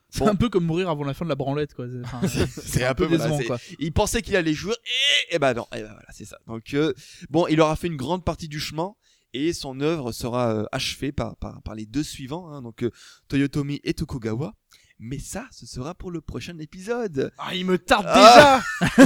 C'est Bon. un peu comme mourir avant la fin de la branlette, quoi. C'est- enfin, C'est un peu décevant, c'est- quoi. Il pensait qu'il allait jouer et, et bah non, et bah voilà, c'est ça. Donc euh, bon, il aura fait une grande partie du chemin et son œuvre sera euh, achevée par, par, par les deux suivants, hein, donc euh, Toyotomi et Tokugawa. Mais ça, ce sera pour le prochain épisode. Ah, il me tarde Ah *laughs*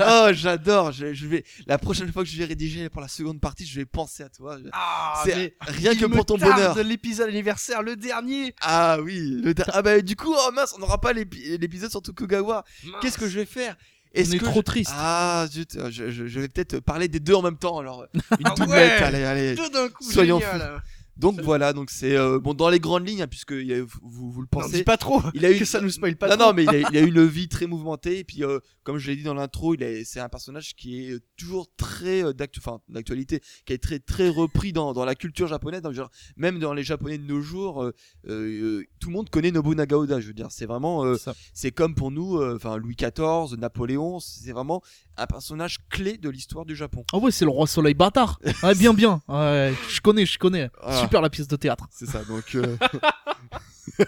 oh, j'adore. Je, je vais la prochaine fois que je vais rédiger pour la seconde partie, je vais penser à toi. Ah, C'est rien que pour ton tarde bonheur. l'épisode anniversaire, le dernier. Ah oui. le ah bah du coup, oh mince, on n'aura pas l'épi- l'épisode sur Tokugawa. Qu'est-ce que je vais faire? Est-ce On est que trop je- triste. Ah, zut, je, je- je vais peut-être parler des deux en même temps. Alors, une Ah doublette. ouais allez, allez. Tout d'un coup, Soyons génial. Donc voilà, donc c'est euh, bon dans les grandes lignes, hein, puisque il a- vous, vous le Non, dis pensez. pas trop. Il a eu *laughs* que ça nous spoil pas non, trop. non, mais il a, il a une *laughs* vie très mouvementée. Et puis, euh, comme je l'ai dit dans l'intro, il est, c'est un personnage qui est toujours très euh, d'actu- enfin, d'actualité, qui est très, très repris dans, dans la culture japonaise. Donc, genre, même dans les Japonais de nos jours, euh, euh, tout le monde connaît Nobunaga Oda. Je veux dire, c'est vraiment, euh, c'est comme pour nous, euh, enfin Louis XIV, Napoléon. C'est vraiment un personnage clé de l'histoire du Japon. Ah ouais, c'est le roi soleil bâtard. Ouais, bien, bien. Ouais, je connais, je connais. Voilà. Super la pièce de théâtre. C'est ça. Donc, euh, *laughs*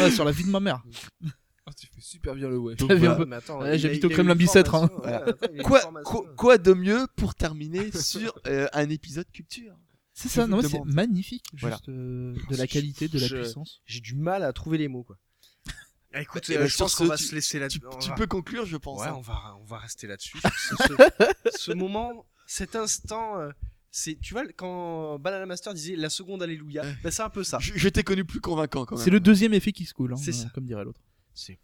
Ouais, sur la vie de ma mère. Ah, tu fais super bien le ouais. Voilà. peu- il j'habite au Kremlin Bicêtre, hein. Ouais, eu quoi, de mieux pour terminer *laughs* sur euh, un épisode culture? C'est ça, non, c'est magnifique. Voilà. Euh, de la qualité, de la Je- puissance. J'ai du mal à trouver les mots, quoi. Ah, *laughs* Écoute, Eh euh, ben, je pense qu'on va tu- se laisser là Tu, on tu va- peux conclure, je pense. Ouais, hein. on va, on va rester là-dessus. ce, ce- ce moment, cet instant, euh, c'est, tu vois, quand Banana Master disait la seconde Alléluia, ben, c'est un peu ça. Je, je t'ai connu plus convaincant quand même. C'est le deuxième effet qui se coule, hein, C'est euh, ça. comme dirait l'autre. C'est,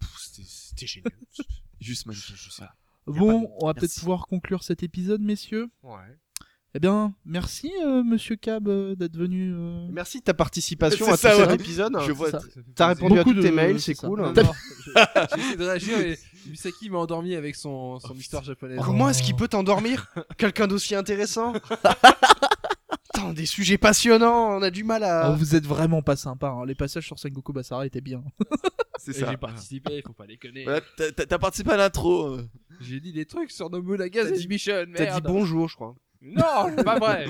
c'était, génial. *laughs* Juste magnifique. Pas de Bon, on va peut-être pouvoir conclure cet épisode, messieurs. Ouais. Eh bien, merci, euh, monsieur Cab, euh, d'être venu. euh, Merci de ta participation à ça, tout cet ouais. épisode. Je vois. T'as répondu à Beaucoup tous tes mails, c'est cool. Je- *laughs* essayé de réagir et Misaki m'a endormi avec son, son histoire japonaise. Comment est-ce qu'il peut t'endormir *laughs* Quelqu'un d'aussi intéressant *laughs* Putain, des sujets passionnants, on a du mal à. vous êtes vraiment pas sympa. hein. Les passages sur Sengoku Basara étaient bien. *laughs* C'est ça. J'ai participé, faut pas déconner. Voilà, t'as- participé à l'intro. euh. J'ai dit des trucs sur Nobunaga T'as dit- dit bonjour, je crois. Non, c'est pas vrai.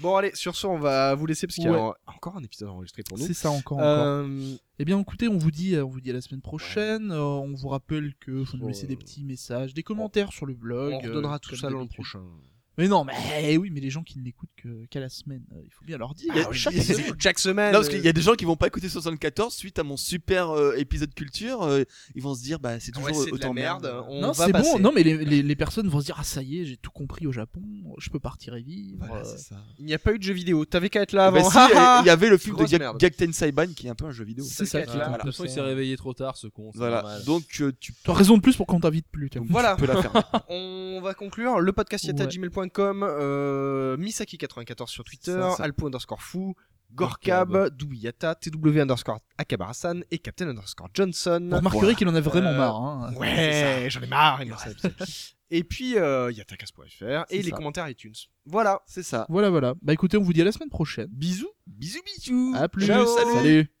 Bon, allez, sur ce, on va vous laisser parce qu'il y a Ouais. encore un épisode enregistré pour nous. C'est ça encore. encore. Euh, Eh bien, écoutez, on vous dit, on vous dit à la semaine prochaine. Euh, on vous rappelle que faut nous Oh. laisser des petits messages, des commentaires sur le blog. on redonnera euh, tout comme ça l'an d'habitude. prochain. Mais non, mais eh oui, mais les gens qui ne l'écoutent que- qu'à la semaine, euh, il faut bien leur dire. Il y a- euh, chaque semaine. Chaque semaine. Non, parce qu'il y a des gens qui vont pas écouter 74 suite à mon super euh, épisode culture. euh, ils vont se dire, bah, c'est Ouais, toujours c'est de la autant merde. On non, va c'est passer. bon. Non, mais les, les, les personnes vont se dire ah ça y est, j'ai tout compris au Japon, je peux partir et vivre. Voilà, euh, c'est ça. Il n'y a pas eu de jeu vidéo. T'avais qu'à être là Bah, avant. si, il y avait le film de Grosse Gak- merde. Gakten Saiban qui est un peu un jeu vidéo. C'est ça. qui est un De peu toute façon, il ça. s'est réveillé trop tard, ce con. c'est Voilà. normal. Donc euh, tu T'as raison de plus pour qu'on t'invite plus. tiens. Voilà. peux la *laughs* faire. On va conclure le podcast Ouais. gmail.com, euh, Misaki94 sur Twitter, Ça, ça. Alpo underscore fou, Gorkab, Doubiyata, TW underscore Akabarasan et Captain underscore Johnson. Vous remarquerez qu'il en a vraiment Euh, marre. Hein. Ouais, j'en ai marre. il *laughs* et puis, euh, il y a takas.fr et les commentaires iTunes. Voilà. C'est ça. Voilà, voilà. Bah écoutez, on vous dit à la semaine prochaine. Bisous. Bisous bisous. À plus. Ciao. Salut. *laughs*